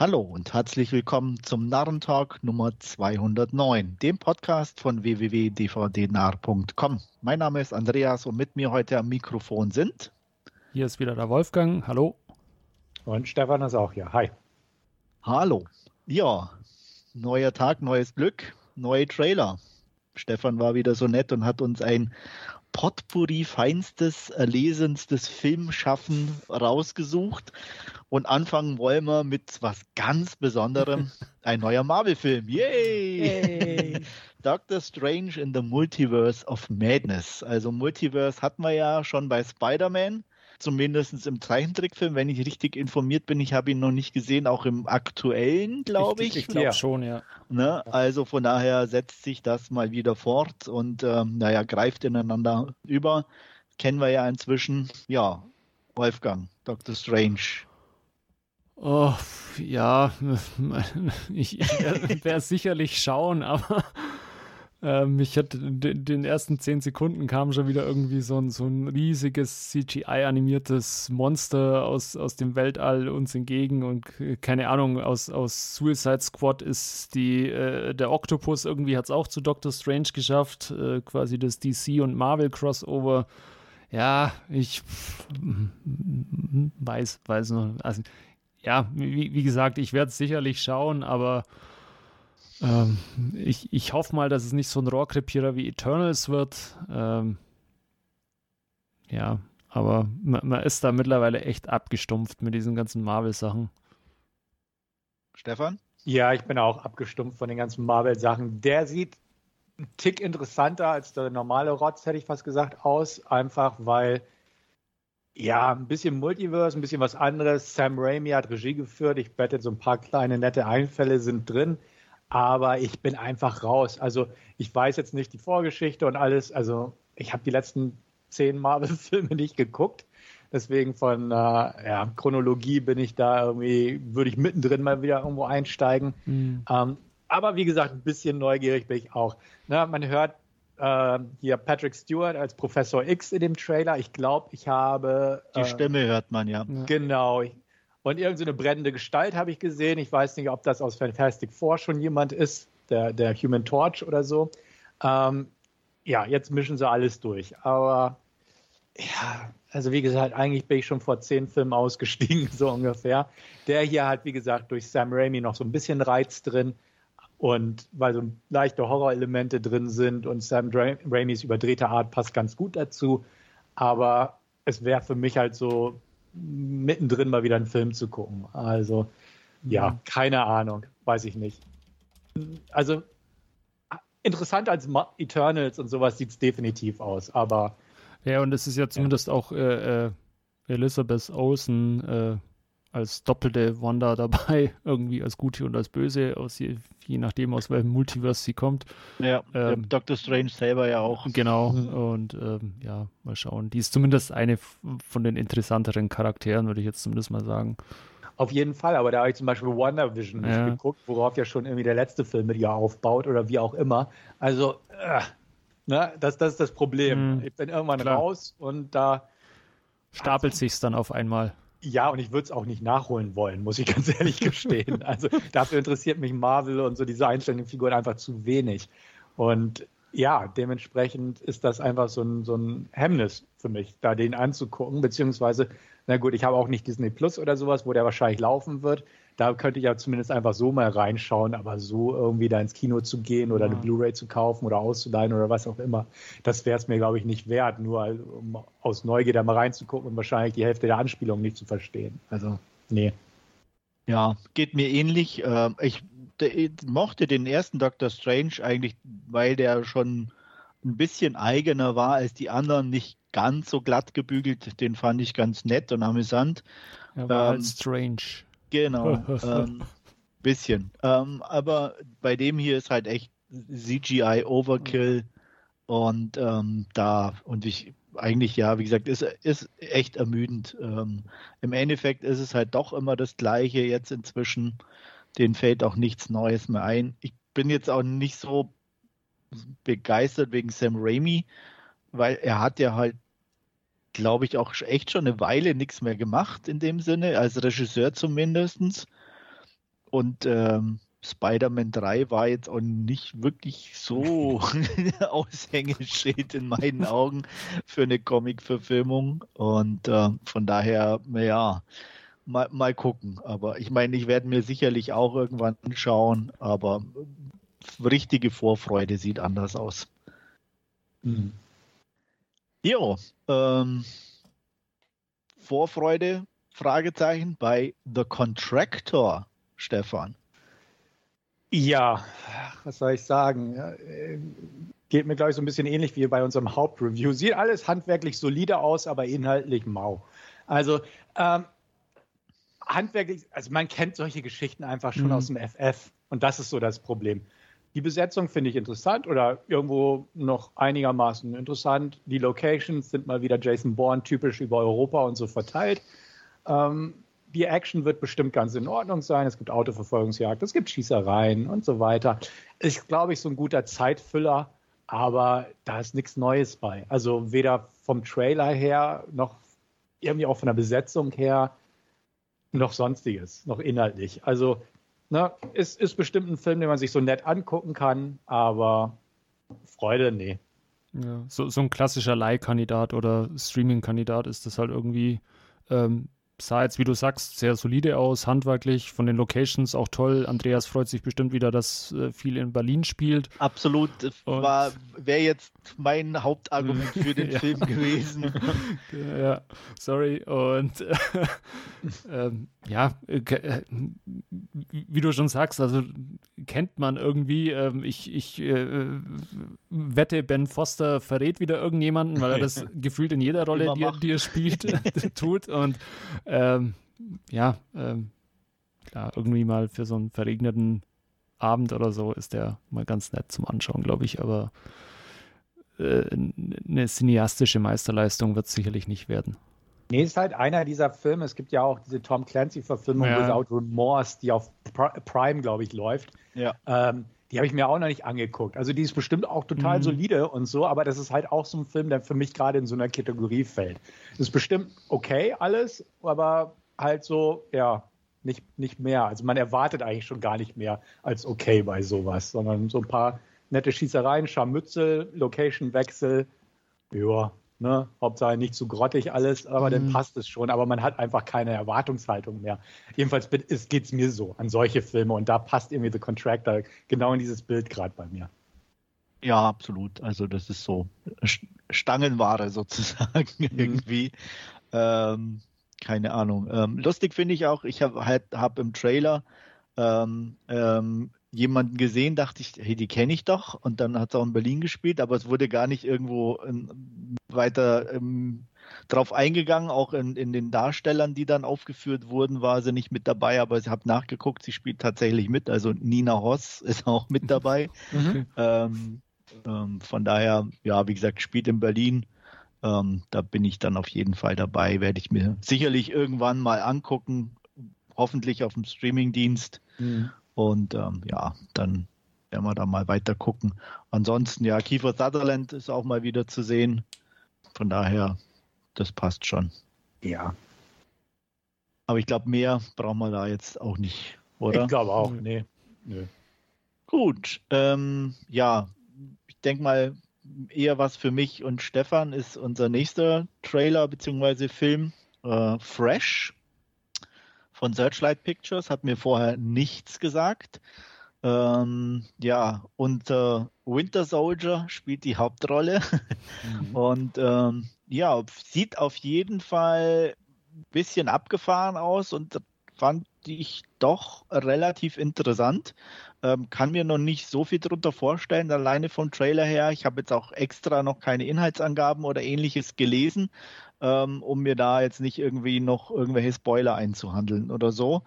Hallo und herzlich willkommen zum Narrentalk Nummer 209, dem Podcast von www.dvdnarr.com. Mein Name ist Andreas und mit mir heute am Mikrofon sind. Hier ist wieder der Wolfgang. Hallo. Und Stefan ist auch hier. Hi. Hallo. Ja, neuer Tag, neues Glück, neue Trailer. Stefan war wieder so nett und hat uns ein Potpourri feinstes, erlesenstes Filmschaffen rausgesucht. Und anfangen wollen wir mit was ganz Besonderem. Ein neuer Marvel-Film. Yay! Yay. Doctor Strange in the Multiverse of Madness. Also Multiverse hatten wir ja schon bei Spider-Man zumindest im Zeichentrickfilm, wenn ich richtig informiert bin. Ich habe ihn noch nicht gesehen, auch im aktuellen, glaube ich. Ich, ich glaube schon, ja. Ne? Also von daher setzt sich das mal wieder fort und ähm, naja, greift ineinander über. Kennen wir ja inzwischen. Ja, Wolfgang, Dr. Strange. Oh, ja, ich, ich werde es sicherlich schauen, aber ähm, ich hatte in den ersten zehn Sekunden kam schon wieder irgendwie so ein, so ein riesiges CGI-animiertes Monster aus, aus dem Weltall uns entgegen und keine Ahnung, aus, aus Suicide Squad ist die, äh, der Octopus irgendwie hat es auch zu Doctor Strange geschafft, äh, quasi das DC und Marvel Crossover. Ja, ich weiß, weiß noch, also ja, wie, wie gesagt, ich werde es sicherlich schauen, aber ähm, ich, ich hoffe mal, dass es nicht so ein Rohrkrepierer wie Eternals wird. Ähm, ja, aber man, man, ist da mittlerweile echt abgestumpft mit diesen ganzen Marvel-Sachen. Stefan? Ja, ich bin auch abgestumpft von den ganzen Marvel-Sachen. Der sieht ein Tick interessanter als der normale Rotz, hätte ich fast gesagt, aus. Einfach weil, ja, ein bisschen Multiverse, ein bisschen was anderes. Sam Raimi hat Regie geführt. Ich wette, so ein paar kleine nette Einfälle sind drin aber ich bin einfach raus. Also ich weiß jetzt nicht die Vorgeschichte und alles. Also ich habe die letzten zehn Marvel-Filme nicht geguckt. Deswegen von äh, ja, Chronologie bin ich da irgendwie, würde ich mittendrin mal wieder irgendwo einsteigen. Mhm. Ähm, aber wie gesagt, ein bisschen neugierig bin ich auch. Na, man hört äh, hier Patrick Stewart als Professor X in dem Trailer. Ich glaube, ich habe. Die äh, Stimme hört man ja. Genau. Ich, und irgendeine brennende Gestalt habe ich gesehen. Ich weiß nicht, ob das aus Fantastic Four schon jemand ist, der, der Human Torch oder so. Ähm, ja, jetzt mischen sie alles durch. Aber ja, also wie gesagt, eigentlich bin ich schon vor zehn Filmen ausgestiegen, so ungefähr. Der hier hat, wie gesagt, durch Sam Raimi noch so ein bisschen Reiz drin. Und weil so leichte Horrorelemente drin sind und Sam Dra Raimis überdrehte Art passt ganz gut dazu. Aber es wäre für mich halt so mittendrin mal wieder einen Film zu gucken. Also, ja, mhm. keine Ahnung, weiß ich nicht. Also, interessant als Eternals und sowas sieht es definitiv aus, aber. Ja, und es ist ja zumindest auch äh, äh, Elizabeth Olsen äh, als doppelte Wanda dabei, irgendwie als Gute und als Böse, aus je, je nachdem, aus welchem Multiverse sie kommt. Ja, ähm, Doctor Strange selber ja auch. Genau, und ähm, ja, mal schauen. Die ist zumindest eine von den interessanteren Charakteren, würde ich jetzt zumindest mal sagen. Auf jeden Fall, aber da habe ich zum Beispiel WandaVision ja. nicht geguckt, worauf ja schon irgendwie der letzte Film mit ihr aufbaut oder wie auch immer. Also, äh, ne, das, das ist das Problem. Mhm. Ich bin irgendwann Klar. raus und da stapelt sich's dann auf einmal. Ja, und ich würde es auch nicht nachholen wollen, muss ich ganz ehrlich gestehen. Also dafür interessiert mich Marvel und so diese einzelnen Figuren einfach zu wenig. Und ja, dementsprechend ist das einfach so ein, so ein Hemmnis für mich, da den anzugucken, beziehungsweise, na gut, ich habe auch nicht Disney Plus oder sowas, wo der wahrscheinlich laufen wird. Da könnte ich ja zumindest einfach so mal reinschauen, aber so irgendwie da ins Kino zu gehen oder ja. eine Blu-ray zu kaufen oder auszuleihen oder was auch immer, das wäre es mir, glaube ich, nicht wert, nur um aus Neugier da mal reinzugucken und wahrscheinlich die Hälfte der Anspielung nicht zu verstehen. Also, nee. Ja, geht mir ähnlich. Ähm, ich mochte den ersten Doctor Strange eigentlich, weil der schon ein bisschen eigener war als die anderen, nicht ganz so glatt gebügelt. Den fand ich ganz nett und amüsant. Er war halt ähm, halt strange. Genau. ähm, bisschen. Ähm, aber bei dem hier ist halt echt CGI Overkill und ähm, da und ich eigentlich ja, wie gesagt, ist, ist echt ermüdend. Ähm, Im Endeffekt ist es halt doch immer das Gleiche jetzt inzwischen. Den fällt auch nichts Neues mehr ein. Ich bin jetzt auch nicht so begeistert wegen Sam Raimi, weil er hat ja halt, glaube ich, auch echt schon eine Weile nichts mehr gemacht in dem Sinne, als Regisseur zumindestens. und ähm, Spider-Man 3 war jetzt auch nicht wirklich so Aushängeschild in meinen Augen für eine Comic-Verfilmung. Und äh, von daher, naja, mal, mal gucken. Aber ich meine, ich werde mir sicherlich auch irgendwann anschauen, aber richtige Vorfreude sieht anders aus. Mhm. Jo, ähm, Vorfreude, Fragezeichen bei The Contractor, Stefan. Ja, was soll ich sagen? Ja, äh, geht mir, glaube ich, so ein bisschen ähnlich wie bei unserem Hauptreview. Sieht alles handwerklich solide aus, aber inhaltlich mau. Also, ähm, handwerklich, also man kennt solche Geschichten einfach schon mhm. aus dem FF. Und das ist so das Problem. Die Besetzung finde ich interessant oder irgendwo noch einigermaßen interessant. Die Locations sind mal wieder Jason Bourne typisch über Europa und so verteilt. Ähm, die Action wird bestimmt ganz in Ordnung sein. Es gibt Autoverfolgungsjagd, es gibt Schießereien und so weiter. Ist, glaube ich, so ein guter Zeitfüller, aber da ist nichts Neues bei. Also weder vom Trailer her noch irgendwie auch von der Besetzung her noch sonstiges, noch inhaltlich. Also ne, ist, ist bestimmt ein Film, den man sich so nett angucken kann, aber Freude, nee. Ja, so, so ein klassischer Leihkandidat oder Streaming-Kandidat ist das halt irgendwie. Ähm, sah jetzt, wie du sagst, sehr solide aus, handwerklich, von den Locations auch toll. Andreas freut sich bestimmt wieder, dass äh, viel in Berlin spielt. Absolut, wäre jetzt mein Hauptargument für den ja. Film gewesen. ja, sorry. Und äh, ähm, ja, äh, wie du schon sagst, also kennt man irgendwie. Ähm, ich ich äh, wette, Ben Foster verrät wieder irgendjemanden, weil er das gefühlt in jeder Rolle, die, die, er spielt, tut. Und ähm, ja, ähm, klar, irgendwie mal für so einen verregneten Abend oder so ist der mal ganz nett zum Anschauen, glaube ich. Aber äh, eine cineastische Meisterleistung wird es sicherlich nicht werden. Nee, ist halt einer dieser Filme. Es gibt ja auch diese Tom Clancy-Verfilmung ja. Without Remorse, die auf Prime, glaube ich, läuft. Ja. Ähm, die habe ich mir auch noch nicht angeguckt. Also die ist bestimmt auch total mhm. solide und so, aber das ist halt auch so ein Film, der für mich gerade in so einer Kategorie fällt. Das ist bestimmt okay alles, aber halt so, ja, nicht, nicht mehr. Also man erwartet eigentlich schon gar nicht mehr als okay bei sowas, sondern so ein paar nette Schießereien, Scharmützel, Location-Wechsel, ja, Ne? Hauptsache nicht zu grottig alles, aber mhm. dann passt es schon. Aber man hat einfach keine Erwartungshaltung mehr. Jedenfalls geht es mir so an solche Filme und da passt irgendwie The Contractor genau in dieses Bild gerade bei mir. Ja, absolut. Also das ist so Stangenware sozusagen mhm. irgendwie. Ähm, keine Ahnung. Ähm, lustig finde ich auch, ich habe halt hab im Trailer ähm, ähm, jemanden gesehen, dachte ich, hey, die kenne ich doch. Und dann hat es auch in Berlin gespielt, aber es wurde gar nicht irgendwo ähm, weiter ähm, drauf eingegangen. Auch in, in den Darstellern, die dann aufgeführt wurden, war sie nicht mit dabei, aber ich habe nachgeguckt, sie spielt tatsächlich mit. Also Nina Hoss ist auch mit dabei. Mhm. Ähm, ähm, von daher, ja, wie gesagt, spielt in Berlin. Ähm, da bin ich dann auf jeden Fall dabei, werde ich mir sicherlich irgendwann mal angucken, hoffentlich auf dem Streamingdienst. Mhm. Und ähm, ja, dann werden wir da mal weiter gucken. Ansonsten, ja, Kiefer Sutherland ist auch mal wieder zu sehen. Von daher, das passt schon. Ja. Aber ich glaube, mehr brauchen wir da jetzt auch nicht, oder? Ich glaube auch, nee. nee. Gut, ähm, ja, ich denke mal, eher was für mich und Stefan ist unser nächster Trailer bzw. Film, äh, Fresh von Searchlight Pictures, hat mir vorher nichts gesagt. Ähm, ja, und äh, Winter Soldier spielt die Hauptrolle. Mhm. Und ähm, ja, sieht auf jeden Fall ein bisschen abgefahren aus und fand ich doch relativ interessant. Ähm, kann mir noch nicht so viel darunter vorstellen, alleine vom Trailer her. Ich habe jetzt auch extra noch keine Inhaltsangaben oder ähnliches gelesen ähm, um mir da jetzt nicht irgendwie noch irgendwelche Spoiler einzuhandeln oder so.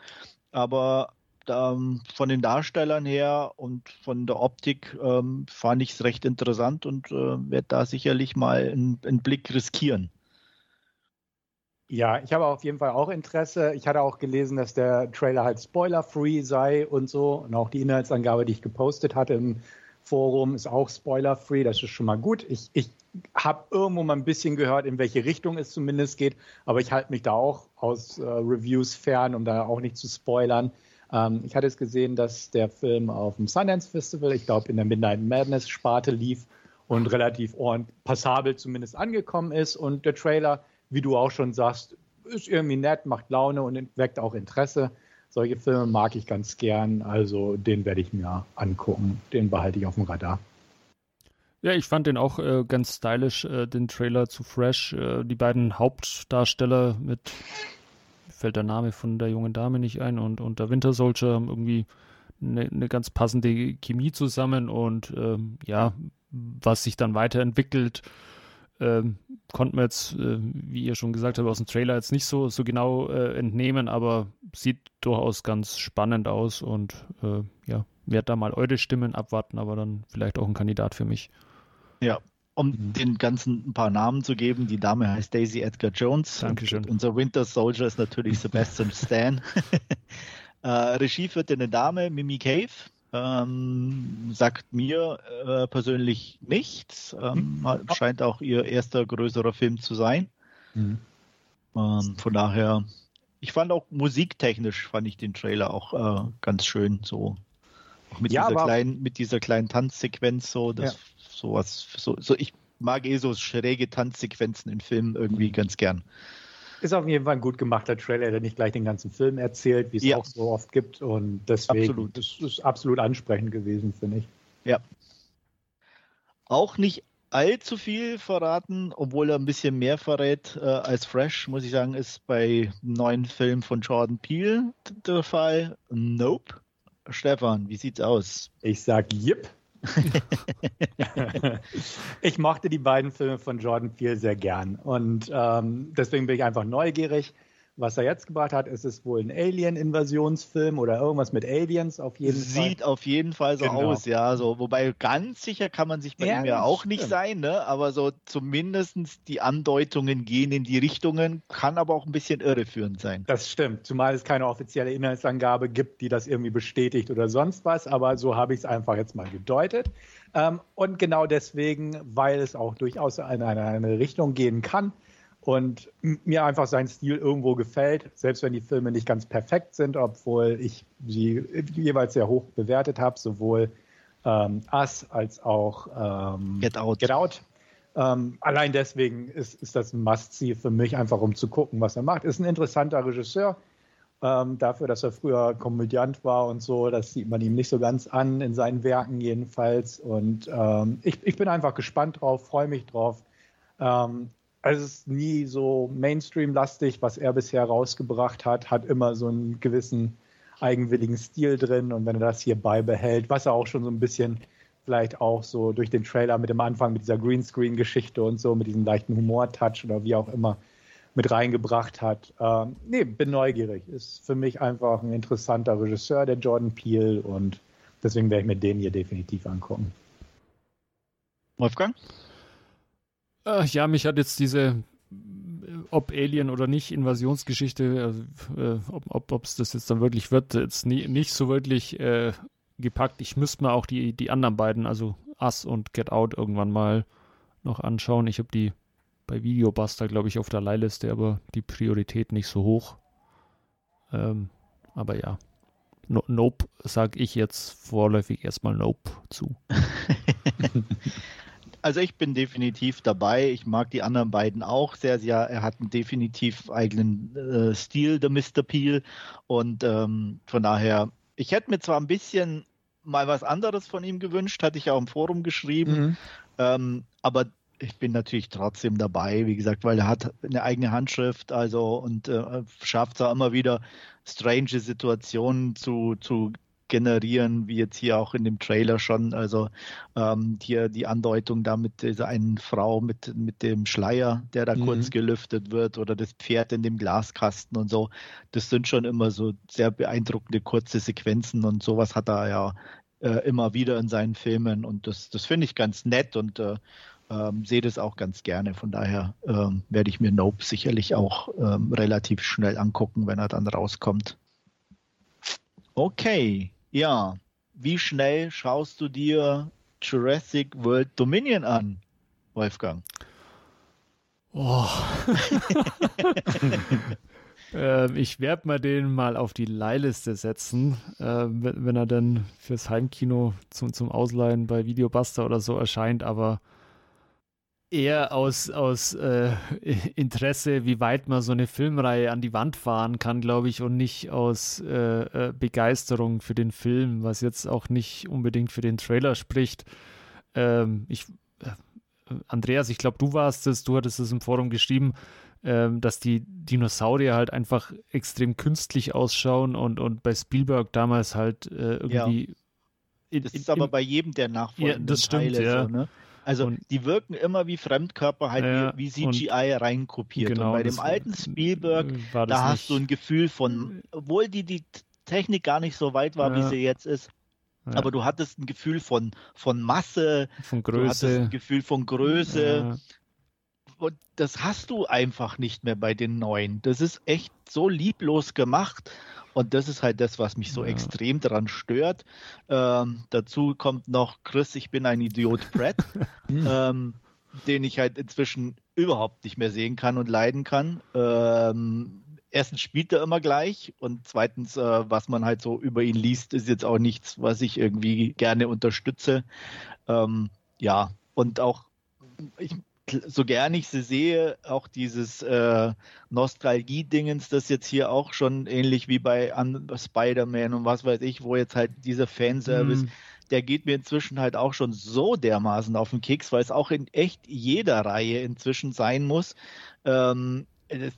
Aber ähm, von den Darstellern her und von der Optik ähm, fand ich es recht interessant und äh, werde da sicherlich mal einen, einen Blick riskieren. Ja, ich habe auf jeden Fall auch Interesse. Ich hatte auch gelesen, dass der Trailer halt spoiler-free sei und so. Und auch die Inhaltsangabe, die ich gepostet hatte im Forum, ist auch spoiler-free. Das ist schon mal gut. Ich, ich habe irgendwo mal ein bisschen gehört, in welche Richtung es zumindest geht, aber ich halte mich da auch aus äh, Reviews fern, um da auch nicht zu spoilern. Ähm, ich hatte es gesehen, dass der Film auf dem Sundance Festival, ich glaube in der Midnight Madness Sparte lief und relativ passabel zumindest angekommen ist. Und der Trailer, wie du auch schon sagst, ist irgendwie nett, macht Laune und weckt auch Interesse. Solche Filme mag ich ganz gern, also den werde ich mir angucken. Den behalte ich auf dem Radar. Ja, ich fand den auch äh, ganz stylisch, äh, den Trailer zu Fresh. Äh, die beiden Hauptdarsteller mit, fällt der Name von der jungen Dame nicht ein, und, und der Winter Soldier haben irgendwie eine, eine ganz passende Chemie zusammen und ähm, ja, was sich dann weiterentwickelt, ähm, konnten wir jetzt, äh, wie ihr schon gesagt habt, aus dem Trailer jetzt nicht so, so genau äh, entnehmen, aber sieht durchaus ganz spannend aus und äh, ja, werde da mal eure Stimmen abwarten, aber dann vielleicht auch ein Kandidat für mich. Ja, um mhm. den ganzen ein paar Namen zu geben, die Dame heißt Daisy Edgar Jones. Dankeschön. Unser Winter Soldier ist natürlich Sebastian Stan. äh, Regie führt eine Dame, Mimi Cave. Ähm, sagt mir äh, persönlich nichts. Ähm, mhm. Scheint auch ihr erster größerer Film zu sein. Mhm. Ähm, von daher, ich fand auch musiktechnisch fand ich den Trailer auch äh, ganz schön so. Auch mit ja, dieser kleinen, mit dieser kleinen Tanzsequenz so, das ja. Sowas, so, so ich mag eh so schräge Tanzsequenzen in Filmen irgendwie mhm. ganz gern. Ist auf jeden Fall ein gut gemachter Trailer, der nicht gleich den ganzen Film erzählt, wie es ja. auch so oft gibt. Und deswegen absolut. Das ist absolut ansprechend gewesen, finde ich. Ja. Auch nicht allzu viel verraten, obwohl er ein bisschen mehr verrät äh, als Fresh, muss ich sagen, ist bei neuen Filmen von Jordan Peele der Fall. Nope. Stefan, wie sieht's aus? Ich sag Yip. ich mochte die beiden Filme von Jordan Peele sehr gern und ähm, deswegen bin ich einfach neugierig. Was er jetzt gebracht hat, ist es wohl ein Alien-Invasionsfilm oder irgendwas mit Aliens auf jeden Sieht Fall. Sieht auf jeden Fall so genau. aus, ja. So, wobei ganz sicher kann man sich bei ja, ihm ja auch nicht sein, ne? Aber so zumindest die Andeutungen gehen in die Richtungen, kann aber auch ein bisschen irreführend sein. Das stimmt, zumal es keine offizielle Inhaltsangabe gibt, die das irgendwie bestätigt oder sonst was, aber so habe ich es einfach jetzt mal gedeutet. Ähm, und genau deswegen, weil es auch durchaus in eine, eine Richtung gehen kann, und mir einfach sein Stil irgendwo gefällt, selbst wenn die Filme nicht ganz perfekt sind, obwohl ich sie jeweils sehr hoch bewertet habe, sowohl ähm, Us als auch ähm, Get Out. Get Out. Ähm, allein deswegen ist, ist das ein Must-See für mich, einfach um zu gucken, was er macht. Ist ein interessanter Regisseur. Ähm, dafür, dass er früher Komödiant war und so, das sieht man ihm nicht so ganz an, in seinen Werken jedenfalls. Und ähm, ich, ich bin einfach gespannt drauf, freue mich drauf. Ähm, also es ist nie so Mainstream-lastig, was er bisher rausgebracht hat, hat immer so einen gewissen eigenwilligen Stil drin und wenn er das hier beibehält, was er auch schon so ein bisschen vielleicht auch so durch den Trailer mit dem Anfang, mit dieser Greenscreen-Geschichte und so, mit diesem leichten Humor-Touch oder wie auch immer mit reingebracht hat. Ähm, nee, bin neugierig. Ist für mich einfach ein interessanter Regisseur, der Jordan Peele und deswegen werde ich mir den hier definitiv angucken. Wolfgang? Äh, ja, mich hat jetzt diese, ob Alien oder nicht, Invasionsgeschichte, äh, ob es das jetzt dann wirklich wird, jetzt nie, nicht so wirklich äh, gepackt. Ich müsste mir auch die, die anderen beiden, also Us und Get Out, irgendwann mal noch anschauen. Ich habe die bei Videobuster, glaube ich, auf der Leihliste, aber die Priorität nicht so hoch. Ähm, aber ja. No, nope, sage ich jetzt vorläufig erstmal Nope zu. Also ich bin definitiv dabei. Ich mag die anderen beiden auch sehr, sehr. Er hat einen definitiv eigenen äh, Stil, der Mr. Peel. Und ähm, von daher, ich hätte mir zwar ein bisschen mal was anderes von ihm gewünscht, hatte ich ja auch im Forum geschrieben. Mhm. Ähm, aber ich bin natürlich trotzdem dabei, wie gesagt, weil er hat eine eigene Handschrift, also und äh, schafft es auch immer wieder strange Situationen zu, zu generieren, wie jetzt hier auch in dem Trailer schon. Also ähm, hier die Andeutung da mit dieser einen Frau mit, mit dem Schleier, der da mhm. kurz gelüftet wird oder das Pferd in dem Glaskasten und so. Das sind schon immer so sehr beeindruckende kurze Sequenzen und sowas hat er ja äh, immer wieder in seinen Filmen und das, das finde ich ganz nett und äh, ähm, sehe das auch ganz gerne. Von daher ähm, werde ich mir Nope sicherlich auch ähm, relativ schnell angucken, wenn er dann rauskommt. Okay, ja, wie schnell schaust du dir Jurassic World Dominion an, Wolfgang? Oh. Äh, ich werde mal den mal auf die Leihliste setzen, äh, wenn, wenn, er dann fürs Heimkino zum, zum Ausleihen bei Videobuster oder so erscheint, aber eher aus, aus äh, Interesse, wie weit man so eine Filmreihe an die Wand fahren kann, glaube ich, und nicht aus äh, äh, Begeisterung für den Film, was jetzt auch nicht unbedingt für den Trailer spricht. Ähm, ich, äh, Andreas, ich glaube, du warst es, du hattest es im Forum geschrieben, ähm, dass die Dinosaurier halt einfach extrem künstlich ausschauen und, und bei Spielberg damals halt äh, irgendwie. Ja. In, das ist aber bei jedem der nachfolgenden ja, das stimmt, Teile ja. so, ne? Also und, die wirken immer wie Fremdkörper, halt ja, wie, wie, CGI reinkopiert. Genau, und bei dem alten Spielberg, da hast du ein Gefühl von, obwohl die, die Technik gar nicht so weit war, ja. wie sie jetzt ist, ja. aber du hattest ein Gefühl von, von Masse, von Größe. du hattest ein Gefühl von Größe. Und das hast du einfach nicht mehr bei den neuen. Das ist echt so lieblos gemacht. Und das ist halt das, was mich so ja. extrem daran stört. Ähm, dazu kommt noch Chris, ich bin ein Idiot Brett, hm. ähm, den ich halt inzwischen überhaupt nicht mehr sehen kann und leiden kann. Ähm, erstens spielt er immer gleich und zweitens, äh, was man halt so über ihn liest, ist jetzt auch nichts, was ich irgendwie gerne unterstütze. Ähm, ja, und auch ich so gern ich sie sehe, auch dieses äh, Nostalgie-Dingens, das jetzt hier auch schon ähnlich wie bei Spider-Man und was weiß ich, wo jetzt halt dieser Fanservice, mm. der geht mir inzwischen halt auch schon so dermaßen auf den Keks, weil es auch in echt jeder Reihe inzwischen sein muss. Ähm,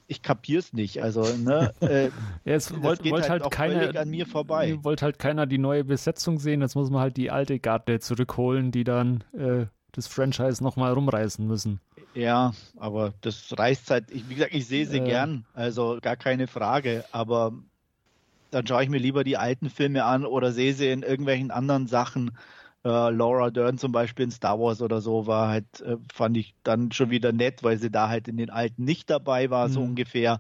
ich kapier's nicht. Also, ne, äh, ja, es wollte wollt halt, halt keiner an mir vorbei. Wollte halt keiner die neue Besetzung sehen. Jetzt muss man halt die alte Garde zurückholen, die dann äh, das Franchise nochmal rumreißen müssen. Ja, aber das reißt halt, ich, wie gesagt, ich sehe sie äh. gern, also gar keine Frage, aber dann schaue ich mir lieber die alten Filme an oder sehe sie in irgendwelchen anderen Sachen. Äh, Laura Dern zum Beispiel in Star Wars oder so war halt, äh, fand ich dann schon wieder nett, weil sie da halt in den alten nicht dabei war, mhm. so ungefähr.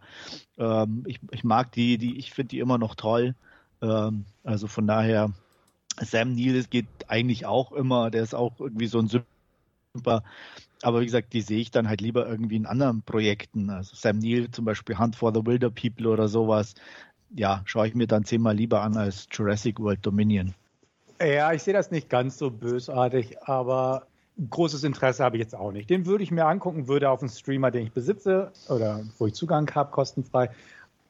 Ähm, ich, ich mag die, die, ich finde die immer noch toll. Ähm, also von daher, Sam Neill geht eigentlich auch immer, der ist auch irgendwie so ein super. Aber wie gesagt, die sehe ich dann halt lieber irgendwie in anderen Projekten. Also Sam Neill zum Beispiel Hunt for the Wilder People oder sowas. Ja, schaue ich mir dann zehnmal lieber an als Jurassic World Dominion. Ja, ich sehe das nicht ganz so bösartig, aber großes Interesse habe ich jetzt auch nicht. Den würde ich mir angucken, würde auf einen Streamer, den ich besitze oder wo ich Zugang habe, kostenfrei,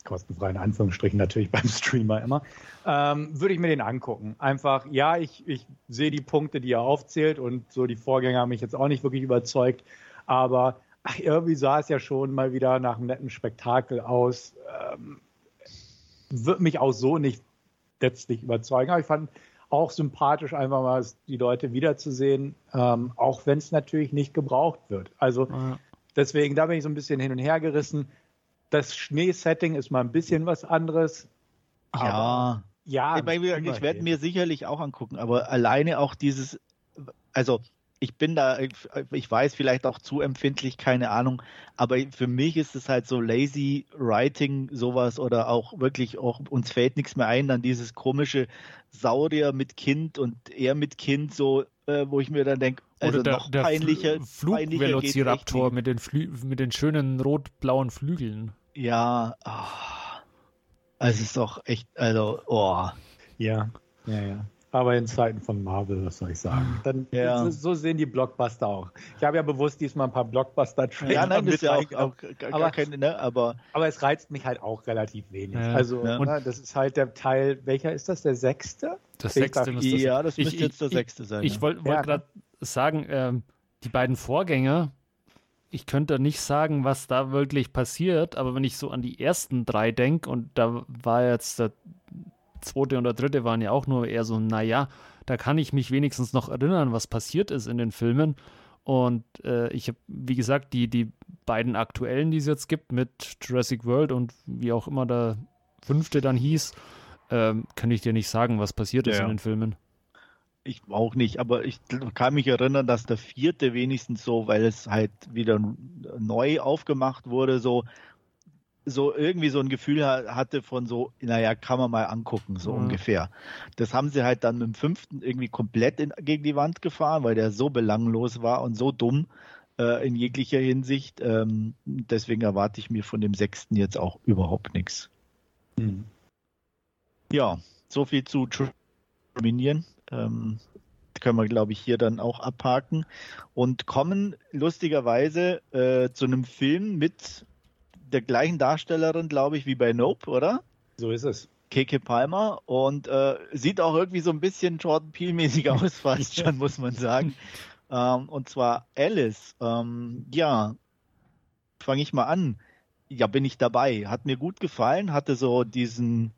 kostenfrei in Anführungsstrichen natürlich beim Streamer immer, ähm, würde ich mir den angucken. Einfach, ja, ich, ich sehe die Punkte, die er aufzählt und so die Vorgänger haben mich jetzt auch nicht wirklich überzeugt, aber ach, irgendwie sah es ja schon mal wieder nach einem netten Spektakel aus. Ähm, wird mich auch so nicht letztlich überzeugen, aber ich fand auch sympathisch, einfach mal die Leute wiederzusehen, ähm, auch wenn es natürlich nicht gebraucht wird. Also deswegen, da bin ich so ein bisschen hin und her gerissen das Schneesetting ist mal ein bisschen was anderes. Ja. Ja, ich, ich werde mir sicherlich auch angucken, aber alleine auch dieses, also ich bin da, ich weiß vielleicht auch zu empfindlich, keine Ahnung, aber für mich ist es halt so lazy writing sowas oder auch wirklich auch uns fällt nichts mehr ein, dann dieses komische Saurier mit Kind und er mit Kind so, äh, wo ich mir dann denke, also oder der, noch peinlicher, der Flugvelociraptor mit den, mit den schönen rot-blauen Flügeln. Ja, oh. also es ist doch echt, also, oh. Ja, ja, ja. Aber in Zeiten von Marvel, was soll ich sagen? Dann, ja. so, sehen die Blockbuster auch. Ich habe ja bewusst diesmal ein paar Blockbuster-Trailer Ja, nein, das ist ja auch, auch gar, aber, keine, ne? aber, aber es reizt mich halt auch relativ wenig. Ja. Also, ja. Ne, das ist halt der Teil, welcher ist das? Der sechste? Das sechste müsste das, Ja, das müsste ich, jetzt der sechste sein. Ich, ich wollte wollt gerade sagen, ähm, die beiden Vorgänger, ich könnte nicht sagen, was da wirklich passiert, aber wenn ich so an die ersten drei denke, und da war jetzt der zweite und der dritte waren ja auch nur eher so, naja, da kann ich mich wenigstens noch erinnern, was passiert ist in den Filmen. Und äh, ich habe, wie gesagt, die, die beiden aktuellen, die es jetzt gibt, mit Jurassic World und wie auch immer der fünfte dann hieß, ähm, kann ich dir nicht sagen, was passiert ist ja. in den Filmen ich auch nicht, aber ich kann mich erinnern, dass der vierte wenigstens so, weil es halt wieder neu aufgemacht wurde, so so irgendwie so ein Gefühl hatte von so, naja, kann man mal angucken, so ja. ungefähr. Das haben sie halt dann mit dem fünften irgendwie komplett in, gegen die Wand gefahren, weil der so belanglos war und so dumm. äh, in jeglicher Hinsicht. Ähm, deswegen erwarte ich mir von dem sechsten jetzt auch überhaupt nichts. Mhm. Ja, so viel zu Dominion. Ähm, können wir, glaube ich, hier dann auch abhaken und kommen lustigerweise äh, zu einem Film mit der gleichen Darstellerin, glaube ich, wie bei Nope, oder? So ist es. Keke Palmer und äh, sieht auch irgendwie so ein bisschen Jordan Peele-mäßig aus, fast schon, muss man sagen. Ähm, und zwar Alice. Ähm, ja, fange ich mal an. Ja, bin ich dabei. Hat mir gut gefallen, hatte so diesen,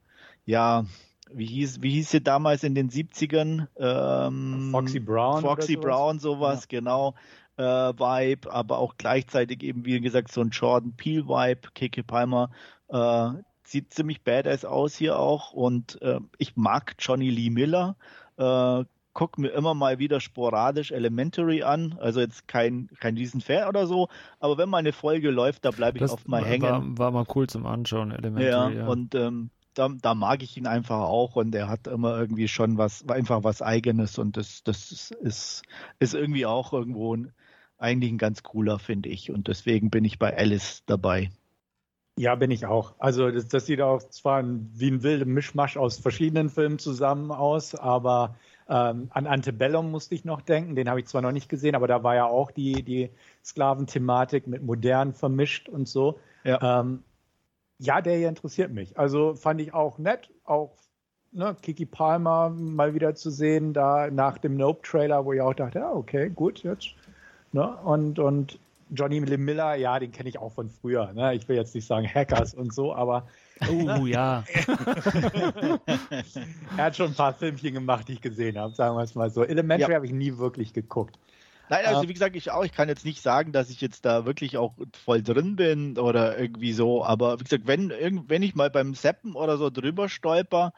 ja, wie hieß, wie hieß sie damals in den 70ern? Ähm, Foxy Brown. Foxy sowas? Brown, sowas, ja. genau. Äh, Vibe, aber auch gleichzeitig eben, wie gesagt, so ein Jordan Peele Vibe. Keke Palmer äh, sieht ziemlich badass aus hier auch und äh, ich mag Johnny Lee Miller. Äh, guck mir immer mal wieder sporadisch Elementary an, also jetzt kein, kein Riesenfan oder so, aber wenn mal eine Folge läuft, da bleibe ich oft mal war, hängen. War, mal cool zum Anschauen, Elementary. Ja, ja. und ähm, da, da, mag ich ihn einfach auch und er hat immer irgendwie schon was, einfach was Eigenes und das, das ist, ist irgendwie auch irgendwo ein, eigentlich ein ganz cooler, finde ich. Und deswegen bin ich bei Alice dabei. Ja, bin ich auch. Also das, das sieht auch zwar wie ein wilder Mischmasch aus verschiedenen Filmen zusammen aus, aber ähm, an Antebellum musste ich noch denken. Den habe ich zwar noch nicht gesehen, aber da war ja auch die, die Sklaventhematik mit modern vermischt und so. Ja. Ähm, ja, der hier interessiert mich. Also fand ich auch nett, auch ne, Kiki Palmer mal wieder zu sehen, da nach dem Nope-Trailer, wo ich auch dachte, ja, okay, gut, jetzt. Ne? Und, und Johnny Miller, ja, den kenne ich auch von früher. Ne? Ich will jetzt nicht sagen Hackers und so, aber. Oh ja. er hat schon ein paar Filmchen gemacht, die ich gesehen habe, sagen wir es mal so. Elementary ja. habe ich nie wirklich geguckt. Nein, also wie gesagt, ich auch, ich kann jetzt nicht sagen, dass ich jetzt da wirklich auch voll drin bin oder irgendwie so, aber wie gesagt, wenn, wenn ich mal beim Seppen oder so drüber stolper,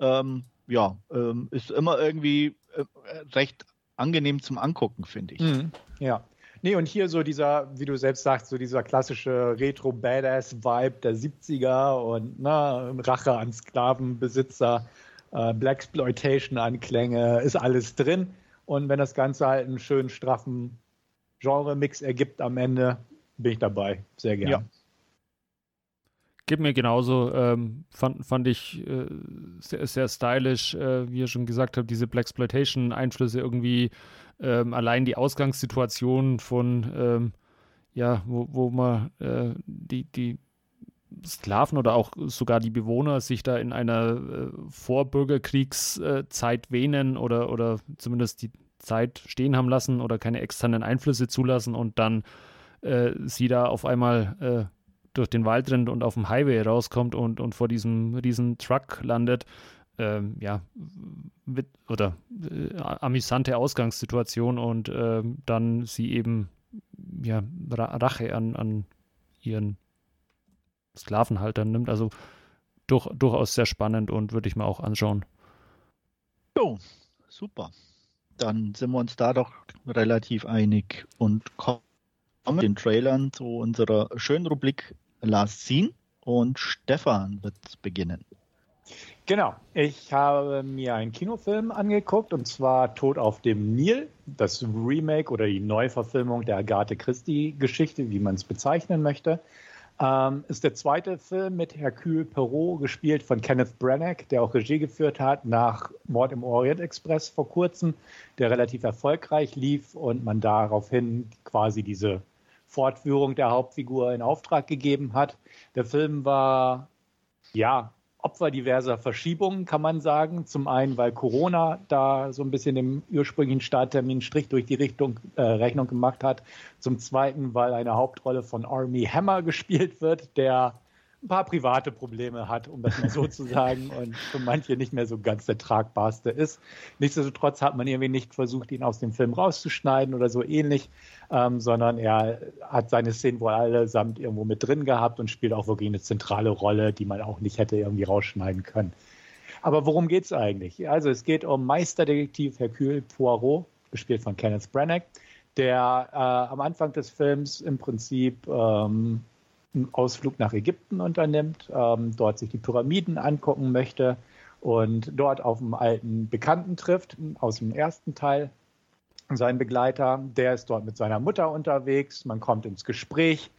ähm, ja, ähm, ist immer irgendwie äh, recht angenehm zum Angucken, finde ich. Mhm, ja. Nee, und hier so dieser, wie du selbst sagst, so dieser klassische Retro-Badass-Vibe der 70er und na, Rache an Sklavenbesitzer, äh, Blaxploitation-Anklänge, ist alles drin. Und wenn das Ganze halt einen schönen, straffen Genre-Mix ergibt am Ende, bin ich dabei. Sehr gerne. Ja. Geht mir genauso. Ähm, fand, fand ich äh, sehr, sehr stylisch, äh, wie ihr schon gesagt habt, diese Blaxploitation-Einflüsse irgendwie ähm, allein die Ausgangssituation von, ähm, ja, wo, wo man äh, die, die Sklaven oder auch sogar die Bewohner sich da in einer äh, Vorbürgerkriegszeit wähnen oder, oder zumindest die Zeit stehen haben lassen oder keine externen Einflüsse zulassen und dann äh, sie da auf einmal äh, durch den Wald rennt und auf dem Highway rauskommt und, und vor diesem riesen Truck landet. Ähm, ja, mit, oder äh, amüsante Ausgangssituation und äh, dann sie eben ja, Rache an, an ihren Sklavenhaltern nimmt. Also durch, durchaus sehr spannend und würde ich mir auch anschauen. Jo, super. Dann sind wir uns da doch relativ einig und kommen mit den Trailern zu unserer schönen Rubrik Last Scene und Stefan wird beginnen. Genau, ich habe mir einen Kinofilm angeguckt und zwar Tod auf dem Nil, das Remake oder die Neuverfilmung der Agathe Christie-Geschichte, wie man es bezeichnen möchte. Ähm, ist der zweite Film mit Hercule Perot, gespielt von Kenneth Branagh, der auch Regie geführt hat nach Mord im Orient Express vor kurzem, der relativ erfolgreich lief und man daraufhin quasi diese Fortführung der Hauptfigur in Auftrag gegeben hat. Der Film war ja Opfer diverser Verschiebungen, kann man sagen. Zum einen, weil Corona da so ein bisschen dem ursprünglichen Starttermin Strich durch die Richtung, äh, Rechnung gemacht hat. Zum zweiten, weil eine Hauptrolle von Army Hammer gespielt wird, der ein paar private Probleme hat, um das mal so zu sagen, und für manche nicht mehr so ganz der tragbarste ist. Nichtsdestotrotz hat man irgendwie nicht versucht, ihn aus dem Film rauszuschneiden oder so ähnlich, ähm, sondern er hat seine Szenen wohl allesamt irgendwo mit drin gehabt und spielt auch wirklich eine zentrale Rolle, die man auch nicht hätte irgendwie rausschneiden können. Aber worum geht es eigentlich? Also es geht um Meisterdetektiv Hercule Poirot, gespielt von Kenneth Branagh, der äh, am Anfang des Films im Prinzip ähm, einen Ausflug nach Ägypten unternimmt, ähm, dort sich die Pyramiden angucken möchte und dort auf einen alten Bekannten trifft aus dem ersten Teil, sein Begleiter, der ist dort mit seiner Mutter unterwegs. Man kommt ins Gespräch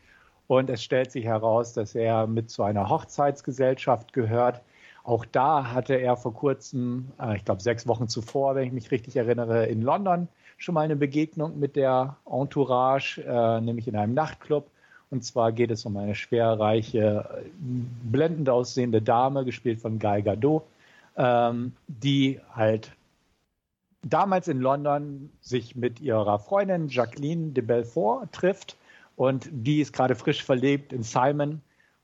und es stellt sich heraus, dass er mit zu einer Hochzeitsgesellschaft gehört. Auch da hatte er vor kurzem, äh, ich glaube sechs Wochen zuvor, wenn ich mich richtig erinnere, in London schon mal eine Begegnung mit der Entourage, äh, nämlich in einem Nachtclub. Und zwar geht es um eine schwerreiche, blendend aussehende Dame, gespielt von Guy Gadot, ähm, die halt damals in London sich mit ihrer Freundin Jacqueline de Belfort trifft. Und die ist gerade frisch verlebt in Simon.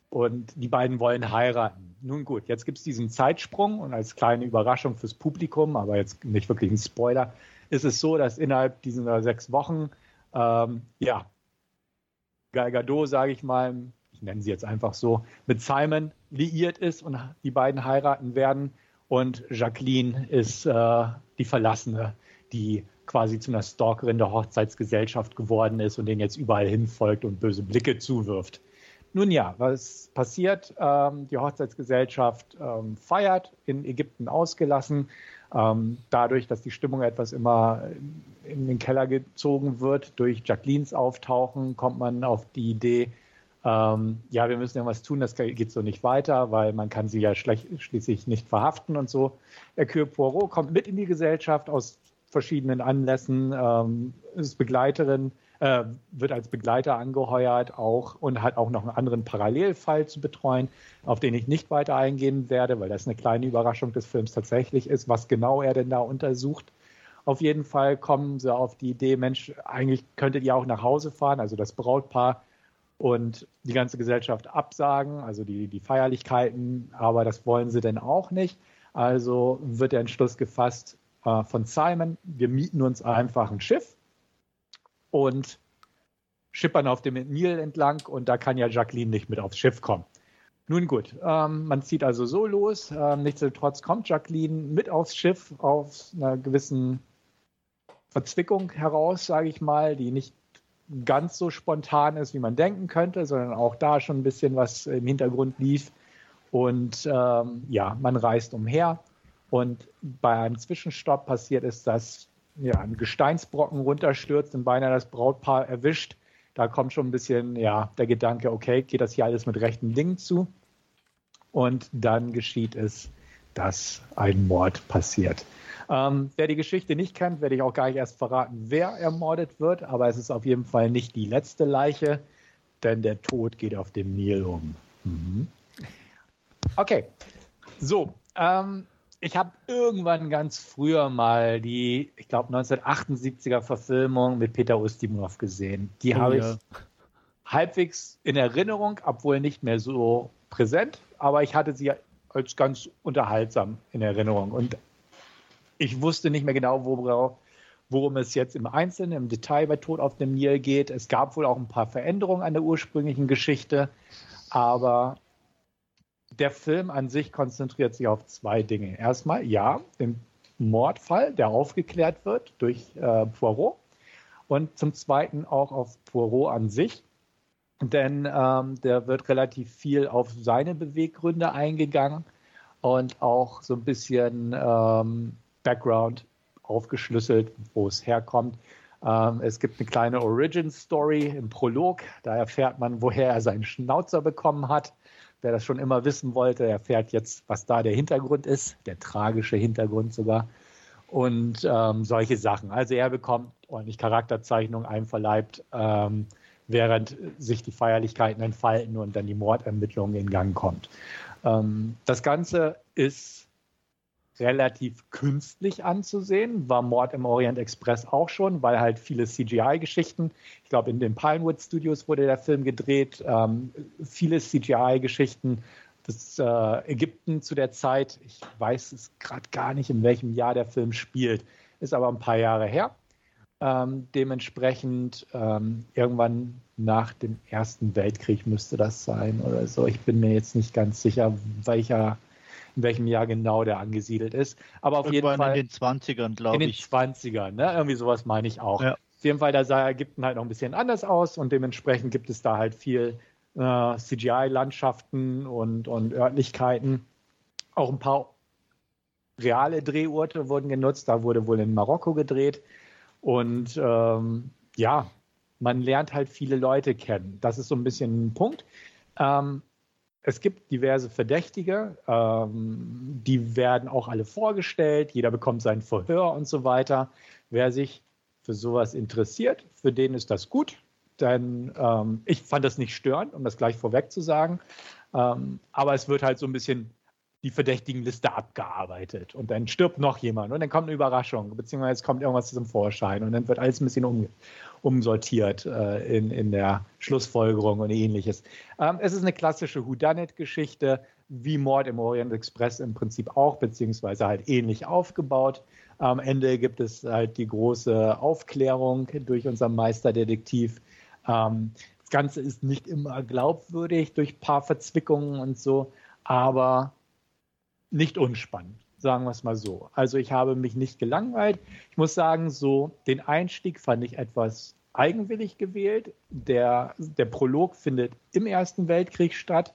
Und die beiden wollen heiraten. Nun gut, jetzt gibt es diesen Zeitsprung. Und als kleine Überraschung fürs Publikum, aber jetzt nicht wirklich ein Spoiler, ist es so, dass innerhalb dieser sechs Wochen, ähm, ja, Gal Gadot, sage ich mal, ich nenne sie jetzt einfach so, mit Simon liiert ist und die beiden heiraten werden. Und Jacqueline ist äh, die Verlassene, die quasi zu einer Stalkerin der Hochzeitsgesellschaft geworden ist und denen jetzt überall hinfolgt und böse Blicke zuwirft. Nun ja, was passiert? Ähm, die Hochzeitsgesellschaft ähm, feiert, in Ägypten ausgelassen. Ähm, dadurch, dass die Stimmung etwas immer in den Keller gezogen wird, durch Jacquelines Auftauchen, kommt man auf die Idee, ähm, ja, wir müssen irgendwas tun, das geht so nicht weiter, weil man kann sie ja schließlich nicht verhaften und so. Hercule Poirot kommt mit in die Gesellschaft aus verschiedenen Anlässen, ähm, ist Begleiterin äh, wird als Begleiter angeheuert auch und hat auch noch einen anderen Parallelfall zu betreuen, auf den ich nicht weiter eingehen werde, weil das eine kleine Überraschung des Films tatsächlich ist, was genau er denn da untersucht. Auf jeden Fall kommen sie auf die Idee, Mensch, eigentlich könntet ihr auch nach Hause fahren, also das Brautpaar und die ganze Gesellschaft absagen, also die, die Feierlichkeiten, aber das wollen sie denn auch nicht. Also wird der Entschluss gefasst äh, von Simon, wir mieten uns einfach ein Schiff und schippern auf dem Nil entlang und da kann ja Jacqueline nicht mit aufs Schiff kommen. Nun gut, ähm, man zieht also so los. Ähm, nichtsdestotrotz kommt Jacqueline mit aufs Schiff aus einer gewissen Verzwickung heraus, sage ich mal, die nicht ganz so spontan ist, wie man denken könnte, sondern auch da schon ein bisschen was im Hintergrund lief. Und ähm, ja, man reist umher. Und bei einem Zwischenstopp passiert es, dass ja, ein Gesteinsbrocken runterstürzt und beinahe das Brautpaar erwischt. Da kommt schon ein bisschen ja, der Gedanke, okay, geht das hier alles mit rechten Dingen zu? Und dann geschieht es, dass ein Mord passiert. Ähm, wer die Geschichte nicht kennt, werde ich auch gar nicht erst verraten, wer ermordet wird, aber es ist auf jeden Fall nicht die letzte Leiche, denn der Tod geht auf dem Nil um. Mhm. Okay, so, ähm, ich habe irgendwann ganz früher mal die, ich glaube 1978er Verfilmung mit Peter Ustimov gesehen. Die oh, habe ja. ich halbwegs in Erinnerung, obwohl nicht mehr so präsent, aber ich hatte sie als ganz unterhaltsam in Erinnerung und ich wusste nicht mehr genau, worauf, worum es jetzt im Einzelnen, im Detail bei Tod auf dem Nil geht. Es gab wohl auch ein paar Veränderungen an der ursprünglichen Geschichte, aber der Film an sich konzentriert sich auf zwei Dinge. Erstmal, ja, den Mordfall, der aufgeklärt wird durch äh, Poirot. Und zum Zweiten auch auf Poirot an sich. Denn ähm, der wird relativ viel auf seine Beweggründe eingegangen und auch so ein bisschen ähm, Background aufgeschlüsselt, wo es herkommt. Ähm, es gibt eine kleine Origin-Story im Prolog. Da erfährt man, woher er seinen Schnauzer bekommen hat. Wer das schon immer wissen wollte, erfährt jetzt, was da der Hintergrund ist, der tragische Hintergrund sogar. Und ähm, solche Sachen. Also er bekommt ordentlich Charakterzeichnung einverleibt, ähm, während sich die Feierlichkeiten entfalten und dann die Mordermittlungen in Gang kommt. Ähm, das Ganze ist relativ künstlich anzusehen. War Mord im Orient Express auch schon, weil halt viele CGI-Geschichten, ich glaube, in den Pinewood Studios wurde der Film gedreht, ähm, viele CGI-Geschichten des äh, Ägypten zu der Zeit. Ich weiß es gerade gar nicht, in welchem Jahr der Film spielt, ist aber ein paar Jahre her. Ähm, dementsprechend ähm, irgendwann nach dem Ersten Weltkrieg müsste das sein oder so. Ich bin mir jetzt nicht ganz sicher, welcher in welchem Jahr genau der angesiedelt ist. Aber auf Irgendwann jeden Fall. In den 20ern, glaube ich. In den 20ern, ne? Irgendwie sowas meine ich auch. Ja. Auf jeden Fall, da sah Ägypten halt noch ein bisschen anders aus und dementsprechend gibt es da halt viel äh, CGI-Landschaften und, und Örtlichkeiten. Auch ein paar reale Drehorte wurden genutzt. Da wurde wohl in Marokko gedreht. Und ähm, ja, man lernt halt viele Leute kennen. Das ist so ein bisschen ein Punkt. Ähm, es gibt diverse Verdächtige, ähm, die werden auch alle vorgestellt, jeder bekommt sein Verhör und so weiter. Wer sich für sowas interessiert, für den ist das gut. Denn ähm, ich fand das nicht störend, um das gleich vorweg zu sagen. Ähm, aber es wird halt so ein bisschen die Verdächtigenliste abgearbeitet und dann stirbt noch jemand und dann kommt eine Überraschung, beziehungsweise es kommt irgendwas zum Vorschein und dann wird alles ein bisschen um, umsortiert äh, in, in der Schlussfolgerung und ähnliches. Ähm, es ist eine klassische Whodunit-Geschichte, wie Mord im Orient Express im Prinzip auch, beziehungsweise halt ähnlich aufgebaut. Am Ende gibt es halt die große Aufklärung durch unseren Meisterdetektiv. Ähm, das Ganze ist nicht immer glaubwürdig durch ein paar Verzwickungen und so, aber nicht unspannend, sagen wir es mal so. Also ich habe mich nicht gelangweilt. Ich muss sagen, so den Einstieg fand ich etwas eigenwillig gewählt. Der, der Prolog findet im Ersten Weltkrieg statt.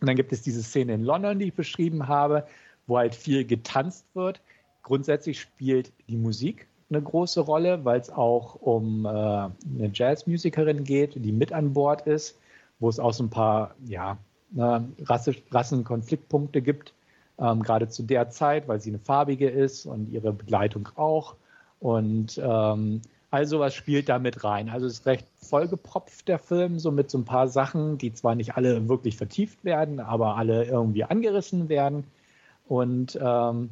Und dann gibt es diese Szene in London, die ich beschrieben habe, wo halt viel getanzt wird. Grundsätzlich spielt die Musik eine große Rolle, weil es auch um äh, eine Jazzmusikerin geht, die mit an Bord ist, wo es auch so ein paar ja, ne, Rassenkonfliktpunkte gibt ähm, gerade zu der Zeit, weil sie eine farbige ist und ihre Begleitung auch. Und ähm, all sowas spielt da mit rein. Also es ist recht vollgepropft, der Film, so mit so ein paar Sachen, die zwar nicht alle wirklich vertieft werden, aber alle irgendwie angerissen werden. Und ähm,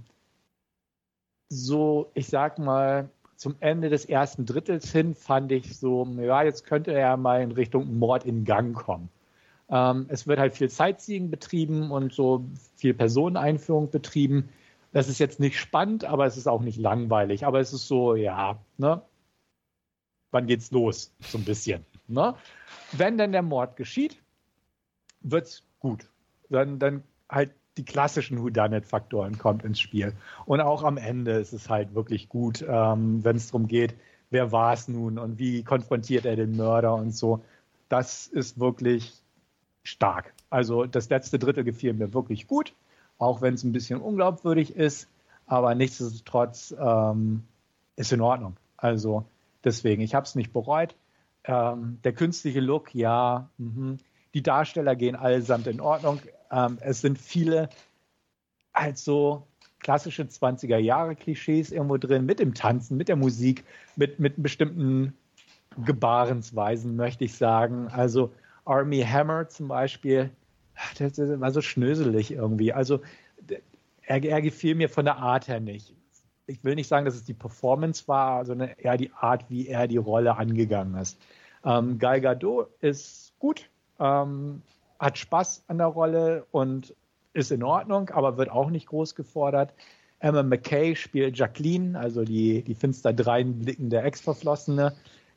so, ich sag mal, zum Ende des ersten Drittels hin fand ich so, ja, jetzt könnte er mal in Richtung Mord in Gang kommen. Ähm, es wird halt viel Sightseeing betrieben und so viel Personeneinführung betrieben. Das ist jetzt nicht spannend, aber es ist auch nicht langweilig. Aber es ist so, ja, ne? Wann geht's los? So ein bisschen. Ne? Wenn dann der Mord geschieht, wird's gut. Dann, dann halt die klassischen Whodunit-Faktoren kommt ins Spiel. Und auch am Ende ist es halt wirklich gut, ähm, wenn es darum geht, wer war es nun und wie konfrontiert er den Mörder und so. Das ist wirklich stark. Also das letzte Drittel gefiel mir wirklich gut, auch wenn es ein bisschen unglaubwürdig ist, aber nichtsdestotrotz ähm, ist in Ordnung. Also deswegen, ich habe es nicht bereut. Ähm, der künstliche Look, ja, mh. die Darsteller gehen allesamt in Ordnung. Ähm, es sind viele also klassische 20er Jahre Klischees irgendwo drin, mit dem Tanzen, mit der Musik, mit, mit bestimmten Gebarensweisen, möchte ich sagen. Also Army Hammer zum Beispiel, das, das war so schnöselig irgendwie. Also er, er gefiel mir von der Art her nicht. Ich will nicht sagen, dass es die Performance war, sondern eher die Art, wie er die Rolle angegangen ist. Ähm, Gal Gadot ist gut, ähm, hat Spaß an der Rolle und ist in Ordnung, aber wird auch nicht groß gefordert. Emma McKay spielt Jacqueline, also die, die finster dreinblickende Ex-Verflossene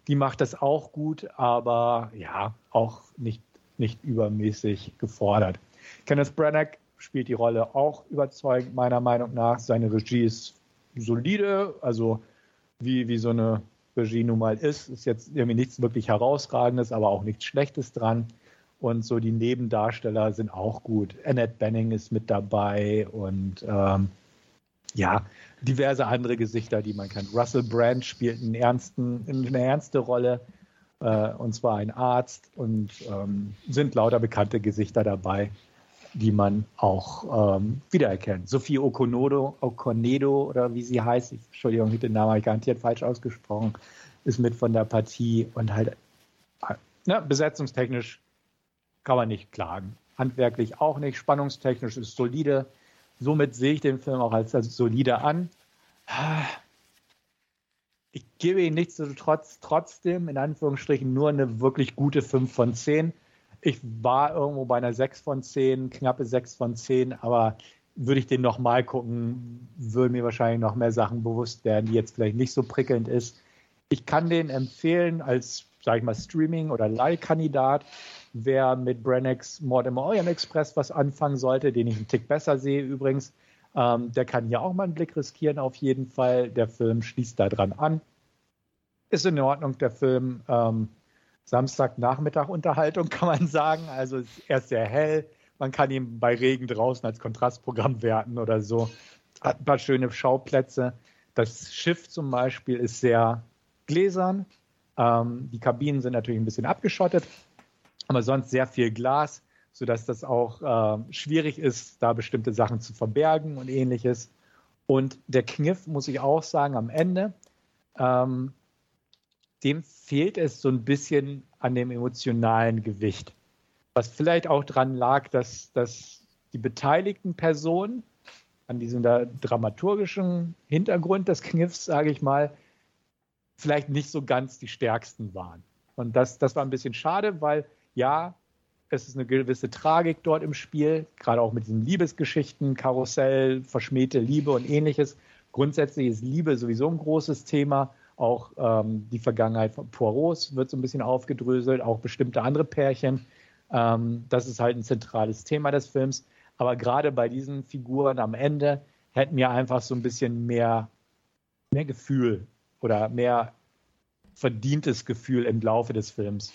die macht das auch gut, aber ja, auch nicht, nicht übermäßig gefordert. Kenneth Branagh spielt die Rolle auch überzeugend, meiner Meinung nach. Seine Regie ist solide, also wie, wie so eine Regie nun mal ist. Ist jetzt irgendwie nichts wirklich herausragendes, aber auch nichts Schlechtes dran. Und so die Nebendarsteller sind auch gut. Annette Benning ist mit dabei und ähm, ja, diverse andere Gesichter, die man kennt. Russell Brand spielt einen ernsten, eine ernste Rolle, äh, und zwar ein Arzt, und ähm, sind lauter bekannte Gesichter dabei, die man auch ähm, wiedererkennt. Sophie Okonodo, Okonedo oder wie sie heißt, ich, Entschuldigung, den Namen habe ich garantiert falsch ausgesprochen, ist mit von der Partie und halt äh, ne, besetzungstechnisch kann man nicht klagen. Handwerklich auch nicht, spannungstechnisch ist solide somit sehe ich den Film auch als, als solide an. Ich gebe ihm nichtsdestotrotz trotzdem, in Anführungsstrichen, nur eine wirklich gute 5 von 10. Ich war irgendwo bei einer 6 von 10, knappe 6 von 10, aber würde ich den nochmal gucken, würden mir wahrscheinlich noch mehr Sachen bewusst werden, die jetzt vielleicht nicht so prickelnd ist. Ich kann den empfehlen als, sag ich mal, Streaming- oder Leihkandidat wer mit Brennecks Mord im Orient Express was anfangen sollte, den ich einen Tick besser sehe übrigens, ähm, der kann hier auch mal einen Blick riskieren auf jeden Fall. Der Film schließt da dran an. Ist in Ordnung, der Film. Ähm, Samstagnachmittag Unterhaltung kann man sagen. Also er ist sehr hell. Man kann ihn bei Regen draußen als Kontrastprogramm werten oder so. Hat ein paar schöne Schauplätze. das Schiff zum Beispiel ist sehr gläsern. Ähm, die Kabinen sind natürlich ein bisschen abgeschottet, aber sonst sehr viel Glas, sodass das auch äh, schwierig ist, da bestimmte Sachen zu verbergen und ähnliches. Und der Kniff, muss ich auch sagen, am Ende, ähm, dem fehlt es so ein bisschen an dem emotionalen Gewicht. Was vielleicht auch daran lag, dass, dass die beteiligten Personen an diesem dramaturgischen Hintergrund des Kniffs, sage ich mal, vielleicht nicht so ganz die stärksten waren. Und das, das war ein bisschen schade, weil ja, es ist eine gewisse Tragik dort im Spiel, gerade auch mit diesen Liebesgeschichten, Karussell, verschmähte Liebe und ähnliches. Grundsätzlich ist Liebe sowieso ein großes Thema. Auch ähm, die Vergangenheit von Poirots wird so ein bisschen aufgedröselt, auch bestimmte andere Pärchen. Ähm, das ist halt ein zentrales Thema des Films. Aber gerade bei diesen Figuren am Ende hätten mir einfach so ein bisschen mehr, mehr Gefühl oder mehr verdientes Gefühl im Laufe des Films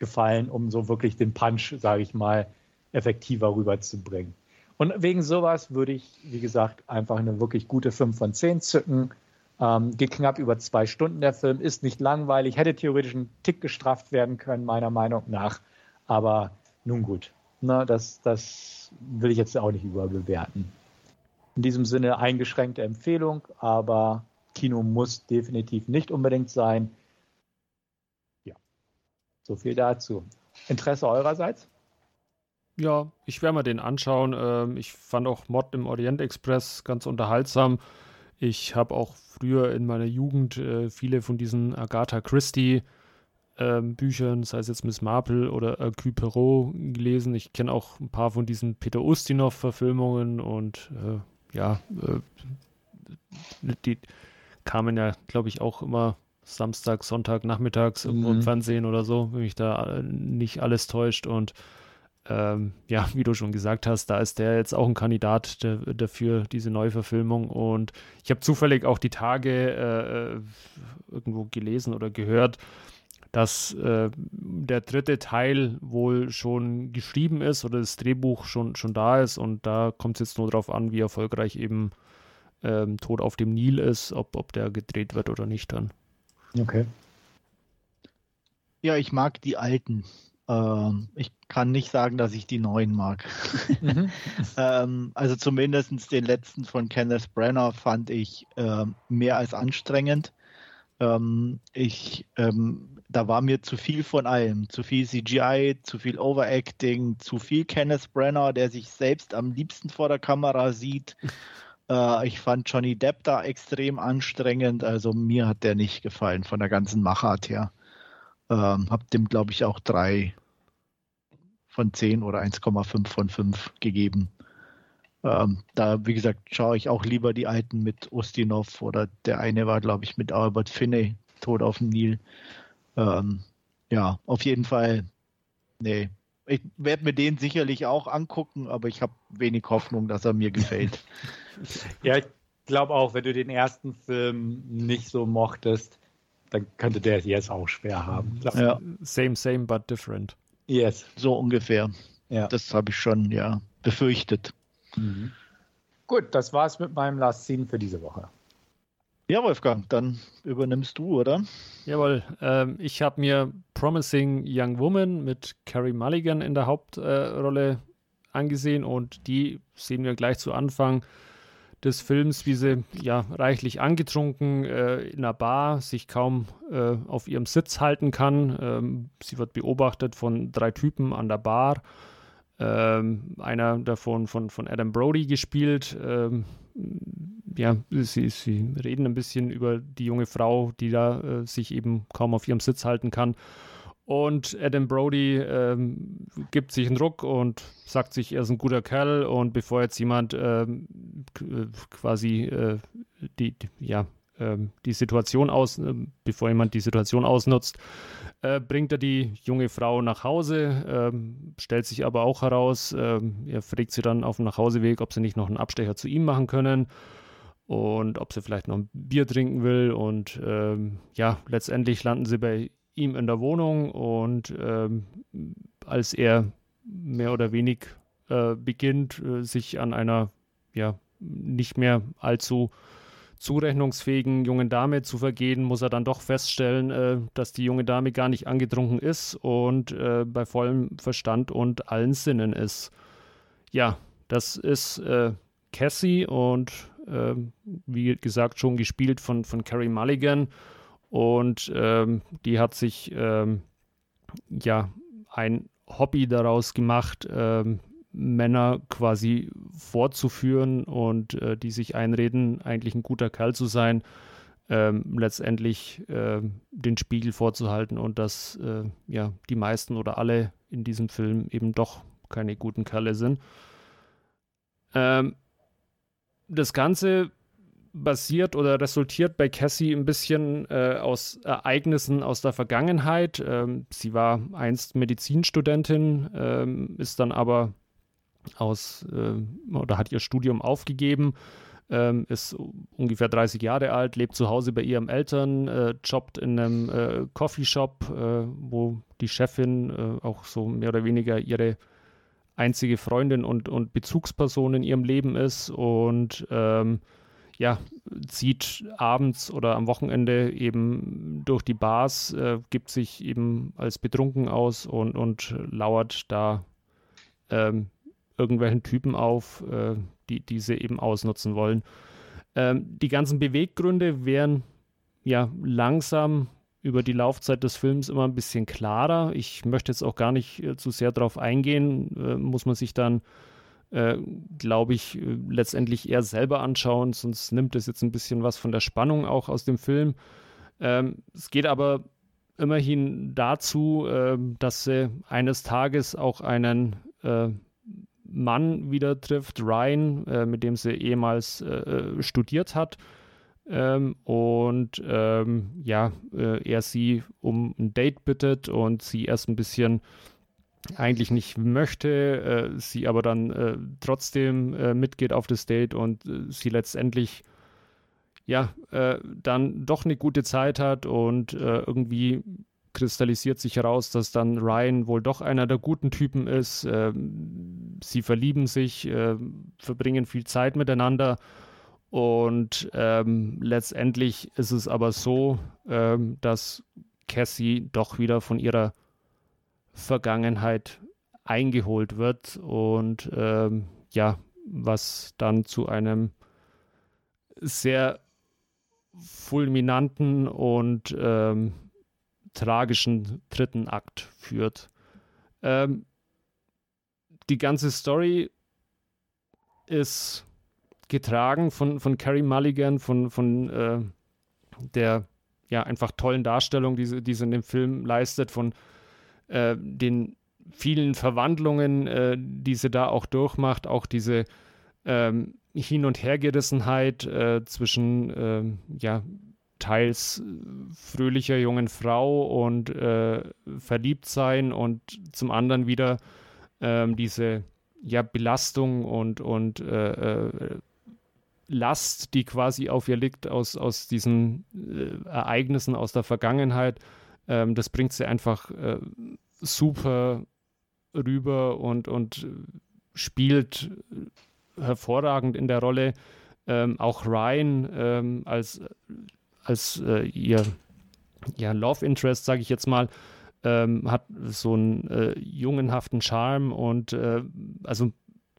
gefallen, um so wirklich den Punch, sage ich mal, effektiver rüberzubringen. Und wegen sowas würde ich, wie gesagt, einfach eine wirklich gute 5 von 10 zücken. Ähm, geht knapp über zwei Stunden der Film, ist nicht langweilig, hätte theoretisch einen Tick gestrafft werden können, meiner Meinung nach. Aber nun gut, na, das, das will ich jetzt auch nicht überbewerten. In diesem Sinne eingeschränkte Empfehlung, aber Kino muss definitiv nicht unbedingt sein. So viel dazu. Interesse eurerseits? Ja, ich werde mir den anschauen. Ähm, ich fand auch Mod im Orient Express ganz unterhaltsam. Ich habe auch früher in meiner Jugend äh, viele von diesen Agatha Christie ähm, Büchern, sei es jetzt Miss Marple oder Hercule Perot gelesen. Ich kenne auch ein paar von diesen Peter Ustinov-Verfilmungen und äh, ja, äh, die kamen ja, glaube ich, auch immer Samstag, Sonntag, nachmittags mhm. im Fernsehen oder so, wenn mich da äh, nicht alles täuscht. Und ähm, ja, wie du schon gesagt hast, da ist der jetzt auch ein Kandidat der, dafür, diese Neuverfilmung. Und ich habe zufällig auch die Tage äh, äh irgendwo gelesen oder gehört, dass äh, der dritte Teil wohl schon geschrieben ist oder das Drehbuch schon, schon da ist und da kommt es jetzt nur darauf an, wie erfolgreich eben ähm, Tod auf dem Nil ist, ob, ob der gedreht wird oder nicht dann. Okay. Ja, ich mag die alten. Ähm, ich kann nicht sagen, dass ich die neuen mag. Mhm. ähm, also zumindest den letzten von Kenneth Brenner fand ich äh, mehr als anstrengend. Ähm, ich ähm, da war mir zu viel von allem. Zu viel CGI, zu viel Overacting, zu viel Kenneth Brenner, der sich selbst am liebsten vor der Kamera sieht. Äh, ich fand Johnny Depp da extrem anstrengend. Also mir hat der nicht gefallen von der ganzen Machart her. Ähm, hab dem, glaube ich, auch drei von zehn oder 1,5 von 5 gegeben. Ähm, da, wie gesagt, schaue ich auch lieber die alten mit Ustinov oder der eine war, glaube ich, mit Albert Finney, Tod auf dem Nil. Ähm, ja, auf jeden Fall. Nee. Ich werde mir den sicherlich auch angucken, aber ich habe wenig Hoffnung, dass er mir gefällt. ja, ich glaube auch, wenn du den ersten Film nicht so mochtest, dann könnte der jetzt auch schwer haben. Ja. Same, same, but different. Yes. So ungefähr. Ja. Das habe ich schon, ja, befürchtet. Mhm. Gut, das war's mit meinem Last Scene für diese Woche. Ja, Wolfgang, dann übernimmst du, oder? Jawohl, ähm, ich habe mir Promising Young Woman mit Carrie Mulligan in der Hauptrolle äh, angesehen und die sehen wir gleich zu Anfang des Films, wie sie ja reichlich angetrunken äh, in einer Bar sich kaum äh, auf ihrem Sitz halten kann. Ähm, sie wird beobachtet von drei Typen an der Bar. Ähm, einer davon von, von Adam Brody gespielt. Ähm, ja, sie, sie reden ein bisschen über die junge Frau, die da äh, sich eben kaum auf ihrem Sitz halten kann. Und Adam Brody ähm, gibt sich einen Ruck und sagt sich, er ist ein guter Kerl. Und bevor jetzt jemand ähm, quasi äh, die, die, ja, ähm, die Situation aus, äh, bevor jemand die Situation ausnutzt, äh, bringt er die junge Frau nach Hause, ähm, stellt sich aber auch heraus, ähm, er fragt sie dann auf dem Nachhauseweg, ob sie nicht noch einen Abstecher zu ihm machen können und ob sie vielleicht noch ein Bier trinken will. Und ähm, ja, letztendlich landen sie bei ihm in der Wohnung und ähm, als er mehr oder wenig äh, beginnt, äh, sich an einer ja nicht mehr allzu zurechnungsfähigen jungen Dame zu vergehen, muss er dann doch feststellen, äh, dass die junge Dame gar nicht angetrunken ist und äh, bei vollem Verstand und allen Sinnen ist. Ja, das ist äh, Cassie und äh, wie gesagt schon gespielt von, von Carrie Mulligan und ähm, die hat sich ähm, ja ein Hobby daraus gemacht, ähm, Männer quasi vorzuführen und äh, die sich einreden, eigentlich ein guter Kerl zu sein, ähm, letztendlich äh, den Spiegel vorzuhalten und dass äh, ja die meisten oder alle in diesem Film eben doch keine guten Kerle sind. Ähm, das Ganze basiert oder resultiert bei Cassie ein bisschen äh, aus Ereignissen aus der Vergangenheit. Ähm, sie war einst Medizinstudentin, ähm, ist dann aber aus äh, oder hat ihr Studium aufgegeben, ähm, ist ungefähr 30 Jahre alt, lebt zu Hause bei ihren Eltern, äh, jobbt in einem äh, Coffeeshop, äh, wo die Chefin äh, auch so mehr oder weniger ihre einzige Freundin und, und Bezugsperson in ihrem Leben ist und ähm, ja, zieht abends oder am Wochenende eben durch die Bars, äh, gibt sich eben als betrunken aus und, und lauert da ähm, irgendwelchen Typen auf, äh, die diese eben ausnutzen wollen. Ähm, die ganzen Beweggründe wären ja langsam über die Laufzeit des Films immer ein bisschen klarer. Ich möchte jetzt auch gar nicht äh, zu sehr darauf eingehen, äh, muss man sich dann, äh, glaube ich, äh, letztendlich eher selber anschauen, sonst nimmt es jetzt ein bisschen was von der Spannung auch aus dem Film. Ähm, es geht aber immerhin dazu, äh, dass sie eines Tages auch einen äh, Mann wieder trifft, Ryan, mit dem sie ehemals studiert hat. Ähm, und ähm, ja, er sie um ein Date bittet und sie erst ein bisschen eigentlich nicht möchte, äh, sie aber dann äh, trotzdem mitgeht auf das Date und sie letztendlich ja, dann doch eine gute Zeit hat und irgendwie kristallisiert sich heraus, dass dann Ryan wohl doch einer der guten Typen ist. Äh, sie verlieben sich, äh, verbringen viel Zeit miteinander und ähm, letztendlich ist es aber so, ähm, dass Cassie doch wieder von ihrer Vergangenheit eingeholt wird und ähm, ja, was dann zu einem sehr fulminanten und ähm, tragischen dritten Akt führt. Ähm, die ganze Story ist getragen von, von Carrie Mulligan, von, von äh, der ja einfach tollen Darstellung, die die sie in dem Film leistet, von äh, den vielen Verwandlungen, äh, die sie da auch durchmacht, auch diese ähm, Hin- und Hergerissenheit äh, zwischen ähm, ja, teils äh, fröhlicher jungen Frau und äh, verliebt und zum anderen wieder ähm, diese ja, Belastung und, und äh, äh, Last, die quasi auf ihr liegt aus, aus diesen äh, Ereignissen aus der Vergangenheit. Ähm, das bringt sie einfach äh, super rüber und, und spielt hervorragend in der Rolle. Ähm, auch Ryan ähm, als als äh, ihr ja, Love Interest, sage ich jetzt mal, ähm, hat so einen äh, jungenhaften Charme und äh, also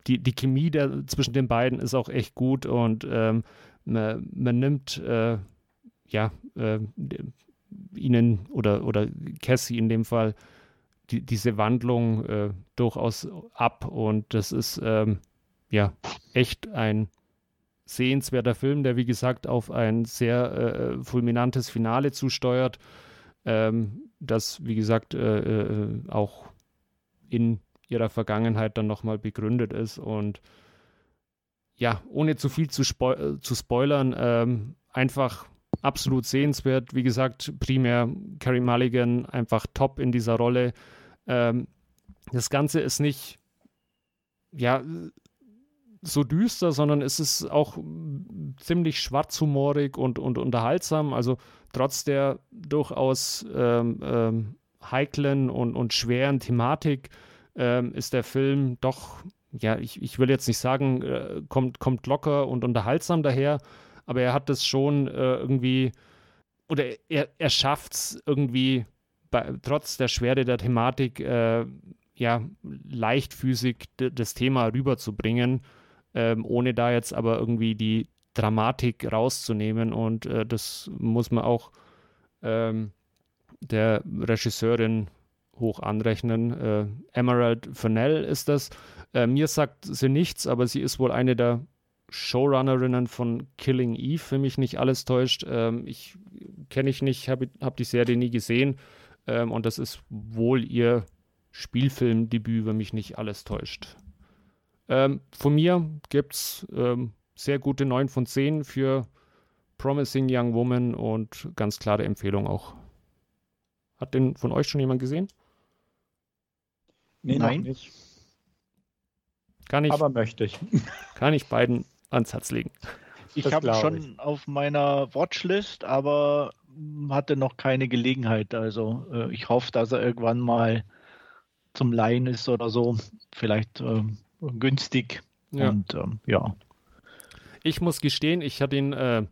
die, die Chemie der, zwischen den beiden ist auch echt gut und ähm, man, man, nimmt äh, ja äh, ihnen oder, oder Cassie in dem Fall die, diese Wandlung äh, durchaus ab. Und das ist ähm, ja echt ein sehenswerter Film, der wie gesagt auf ein sehr äh, fulminantes Finale zusteuert, ähm, das wie gesagt äh, äh, auch in ihrer Vergangenheit dann nochmal begründet ist. Und ja, ohne zu viel zu, spo äh, zu spoilern, ähm, einfach absolut sehenswert. Wie gesagt, primär Carrie Mulligan einfach top in dieser Rolle. Ähm, das Ganze ist nicht ja so düster, sondern es ist auch ziemlich schwarzhumorig und, und unterhaltsam. Also trotz der durchaus ähm, ähm, heiklen und, und schweren Thematik ähm, ist der Film doch, ja, ich, ich will jetzt nicht sagen, äh, kommt, kommt locker und unterhaltsam daher, aber er hat das schon äh, irgendwie, oder er, er schafft es irgendwie, bei, trotz der Schwere der Thematik, äh, ja, leichtfüßig das Thema rüberzubringen, ähm, ohne da jetzt aber irgendwie die Dramatik rauszunehmen. Und äh, das muss man auch ähm, der Regisseurin hoch anrechnen. Äh, Emerald Fennell ist das. Äh, mir sagt sie nichts, aber sie ist wohl eine der Showrunnerinnen von Killing Eve, wenn mich nicht alles täuscht. Ähm, ich kenne ich nicht, habe hab die Serie nie gesehen. Ähm, und das ist wohl ihr Spielfilmdebüt, wenn mich nicht alles täuscht. Ähm, von mir gibt es ähm, sehr gute 9 von 10 für Promising Young Woman und ganz klare Empfehlung auch. Hat den von euch schon jemand gesehen? Nee, Nein. nicht. Kann ich, Aber möchte ich. Kann ich beiden ans Herz legen. Ich habe schon ich. auf meiner Watchlist, aber hatte noch keine Gelegenheit. Also äh, ich hoffe, dass er irgendwann mal zum Leihen ist oder so. Vielleicht äh, günstig. Ja. Und ähm, ja. Ich muss gestehen, ich hatte ihn äh,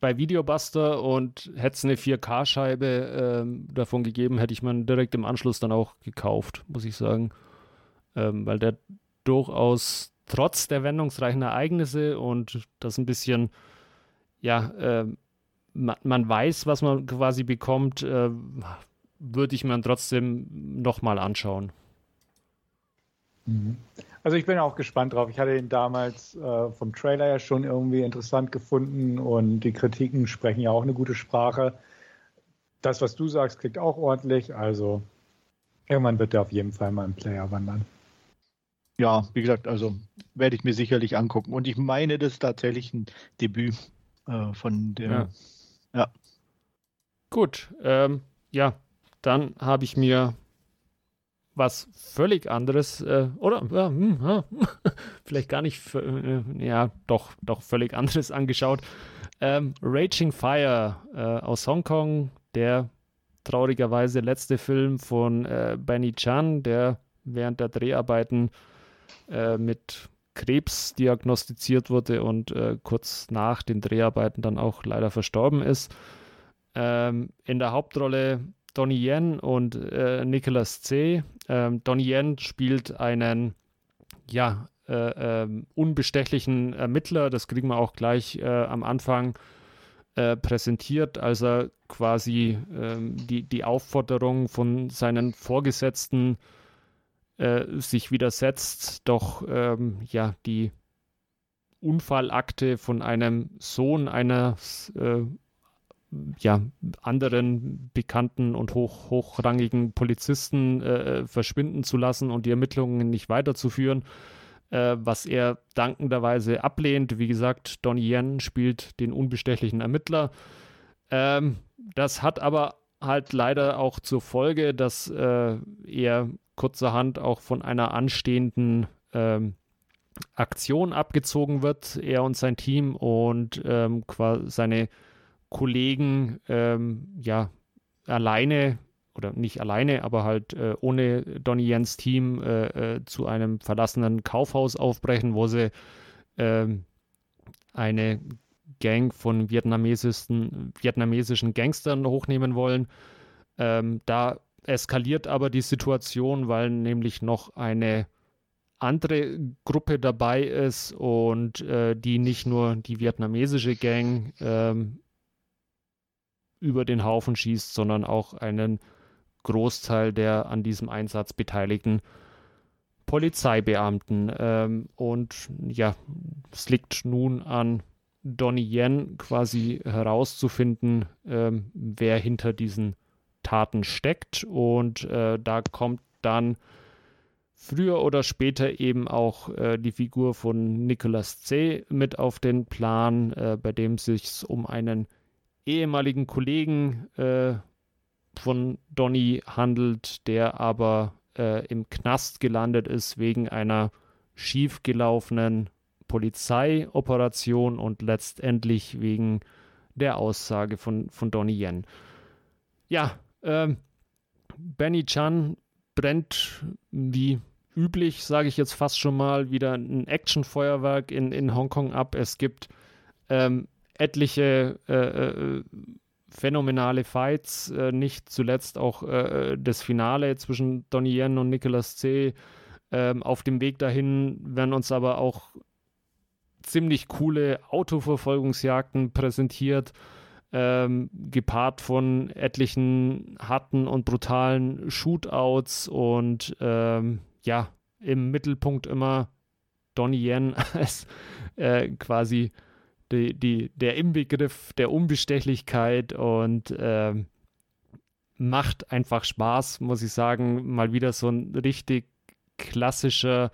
bei Videobuster und hätte es eine 4K-Scheibe ähm, davon gegeben, hätte ich man direkt im Anschluss dann auch gekauft, muss ich sagen. Ähm, weil der durchaus trotz der wendungsreichen Ereignisse und das ein bisschen, ja, äh, man, man, weiß, was man quasi bekommt, äh, würde ich mir trotzdem nochmal anschauen. Mhm. Also ich bin auch gespannt drauf. Ich hatte ihn damals äh, vom Trailer ja schon irgendwie interessant gefunden und die Kritiken sprechen ja auch eine gute Sprache. Das, was du sagst, klingt auch ordentlich. Also irgendwann wird er auf jeden Fall mal im Player wandern. Ja, wie gesagt, also werde ich mir sicherlich angucken. Und ich meine, das ist tatsächlich ein Debüt äh, von der. Ja. ja. Gut, ähm, ja, dann habe ich mir was völlig anderes, äh, oder ja, hm, ja, vielleicht gar nicht, äh, ja, doch, doch völlig anderes angeschaut. Ähm, Raging Fire äh, aus Hongkong, der traurigerweise letzte Film von äh, Benny Chan, der während der Dreharbeiten äh, mit Krebs diagnostiziert wurde und äh, kurz nach den Dreharbeiten dann auch leider verstorben ist. Ähm, in der Hauptrolle Donnie Yen und äh, Nicholas C. Ähm, Donnie Yen spielt einen, ja, äh, äh, unbestechlichen Ermittler. Das kriegen wir auch gleich äh, am Anfang äh, präsentiert, als er quasi ähm, die, die Aufforderung von seinen Vorgesetzten äh, sich widersetzt, doch ähm, ja, die Unfallakte von einem Sohn eines äh, ja, anderen bekannten und hoch, hochrangigen Polizisten äh, verschwinden zu lassen und die Ermittlungen nicht weiterzuführen, äh, was er dankenderweise ablehnt. Wie gesagt, Donnie Yen spielt den unbestechlichen Ermittler. Ähm, das hat aber halt leider auch zur Folge, dass äh, er kurzerhand auch von einer anstehenden ähm, Aktion abgezogen wird, er und sein Team und ähm, seine Kollegen ähm, ja alleine oder nicht alleine, aber halt äh, ohne Donny Jens Team äh, äh, zu einem verlassenen Kaufhaus aufbrechen, wo sie ähm, eine Gang von vietnamesischen, vietnamesischen Gangstern hochnehmen wollen. Ähm, da eskaliert aber die Situation, weil nämlich noch eine andere Gruppe dabei ist und äh, die nicht nur die vietnamesische Gang ähm, über den Haufen schießt, sondern auch einen Großteil der an diesem Einsatz beteiligten Polizeibeamten. Ähm, und ja, es liegt nun an Donnie Yen quasi herauszufinden, ähm, wer hinter diesen Taten steckt. Und äh, da kommt dann früher oder später eben auch äh, die Figur von Nicolas C. mit auf den Plan, äh, bei dem es sich um einen ehemaligen Kollegen äh, von Donny handelt, der aber äh, im Knast gelandet ist wegen einer schiefgelaufenen Polizeioperation und letztendlich wegen der Aussage von, von Donnie Yen. Ja, ähm, Benny Chan brennt wie üblich, sage ich jetzt fast schon mal, wieder ein Actionfeuerwerk in, in Hongkong ab. Es gibt ähm, etliche äh, äh, phänomenale Fights, äh, nicht zuletzt auch äh, das Finale zwischen Donnie Yen und Nicolas C. Ähm, auf dem Weg dahin werden uns aber auch ziemlich coole Autoverfolgungsjagden präsentiert, ähm, gepaart von etlichen harten und brutalen Shootouts und ähm, ja, im Mittelpunkt immer Donnie Yen als äh, quasi die, die, der Inbegriff der Unbestechlichkeit und äh, macht einfach Spaß, muss ich sagen. Mal wieder so ein richtig klassischer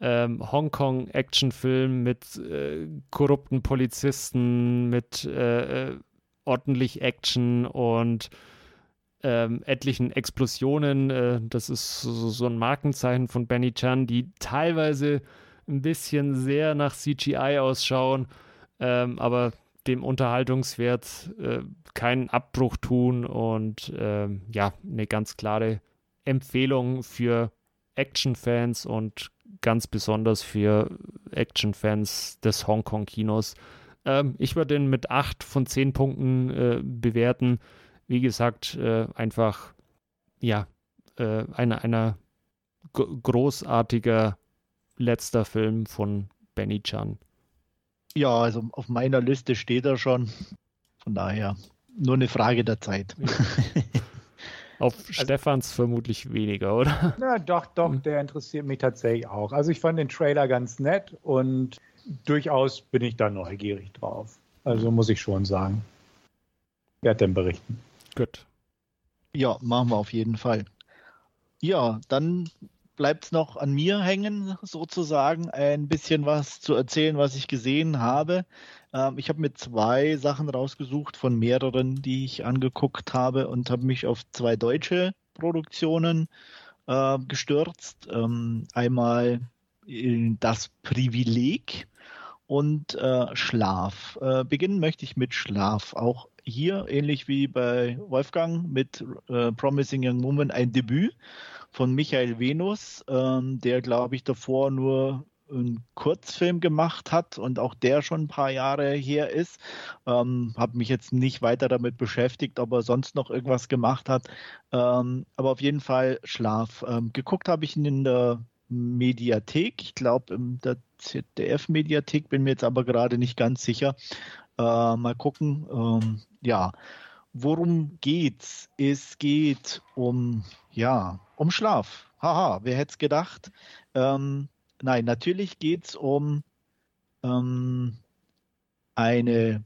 ähm, Hongkong-Actionfilm mit äh, korrupten Polizisten, mit äh, äh ordentlich Action und ähm, etlichen Explosionen. Äh, das ist so, so, ein Markenzeichen von Benny Chan, die teilweise ein bisschen sehr nach CGI ausschauen ähm, aber dem Unterhaltungswert äh, keinen Abbruch tun und ähm, ja, eine ganz klare Empfehlung für Actionfans und ganz besonders für Actionfans des Hongkong-Kinos. Ähm, ich würde den mit 8 von 10 Punkten äh, bewerten. Wie gesagt, äh, einfach ja, äh, einer eine großartiger letzter Film von Benny Chan. Ja, also auf meiner Liste steht er schon. Von daher nur eine Frage der Zeit. Auf also, Stefans vermutlich weniger, oder? Na, doch, doch, hm. der interessiert mich tatsächlich auch. Also ich fand den Trailer ganz nett und durchaus bin ich da neugierig drauf. Also muss ich schon sagen. Wer hat denn berichten? Gut. Ja, machen wir auf jeden Fall. Ja, dann bleibt es noch an mir hängen, sozusagen, ein bisschen was zu erzählen, was ich gesehen habe. Ähm, ich habe mir zwei Sachen rausgesucht von mehreren, die ich angeguckt habe und habe mich auf zwei deutsche Produktionen äh, gestürzt. Ähm, einmal das Privileg und äh, Schlaf. Äh, beginnen möchte ich mit Schlaf. Auch hier, ähnlich wie bei Wolfgang, mit äh, Promising Young Woman ein Debüt von Michael Venus, ähm, der, glaube ich, davor nur einen Kurzfilm gemacht hat und auch der schon ein paar Jahre her ist. Ähm, habe mich jetzt nicht weiter damit beschäftigt, ob er sonst noch irgendwas gemacht hat. Ähm, aber auf jeden Fall Schlaf. Ähm, geguckt habe ich ihn in der Mediathek, ich glaube in der ZDF-Mediathek, bin mir jetzt aber gerade nicht ganz sicher. Äh, mal gucken. Ähm, ja, worum geht's? Es geht um ja um Schlaf. Haha, wer hätte es gedacht? Ähm, nein, natürlich geht es um ähm, eine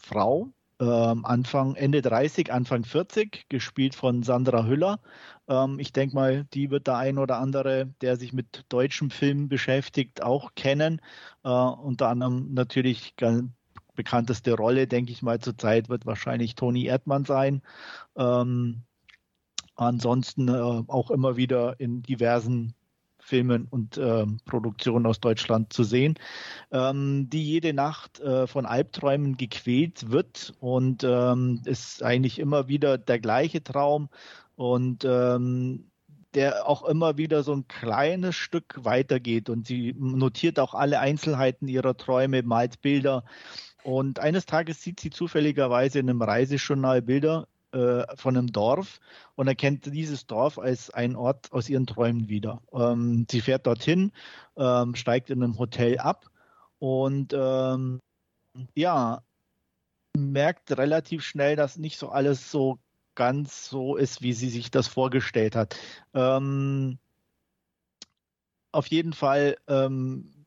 Frau, ähm, Anfang, Ende 30, Anfang 40, gespielt von Sandra Hüller. Ähm, ich denke mal, die wird der ein oder andere, der sich mit deutschem Film beschäftigt, auch kennen. Äh, unter anderem natürlich bekannteste Rolle, denke ich mal, zurzeit wird wahrscheinlich Toni Erdmann sein. Ähm, ansonsten äh, auch immer wieder in diversen Filmen und äh, Produktionen aus Deutschland zu sehen, ähm, die jede Nacht äh, von Albträumen gequält wird und ähm, ist eigentlich immer wieder der gleiche Traum und ähm, der auch immer wieder so ein kleines Stück weitergeht und sie notiert auch alle Einzelheiten ihrer Träume, malt Bilder und eines Tages sieht sie zufälligerweise in einem Reisejournal Bilder äh, von einem Dorf und erkennt dieses Dorf als einen Ort aus ihren Träumen wieder. Ähm, sie fährt dorthin, ähm, steigt in einem Hotel ab und ähm, ja, merkt relativ schnell, dass nicht so alles so ganz so ist, wie sie sich das vorgestellt hat. Ähm, auf jeden Fall ähm,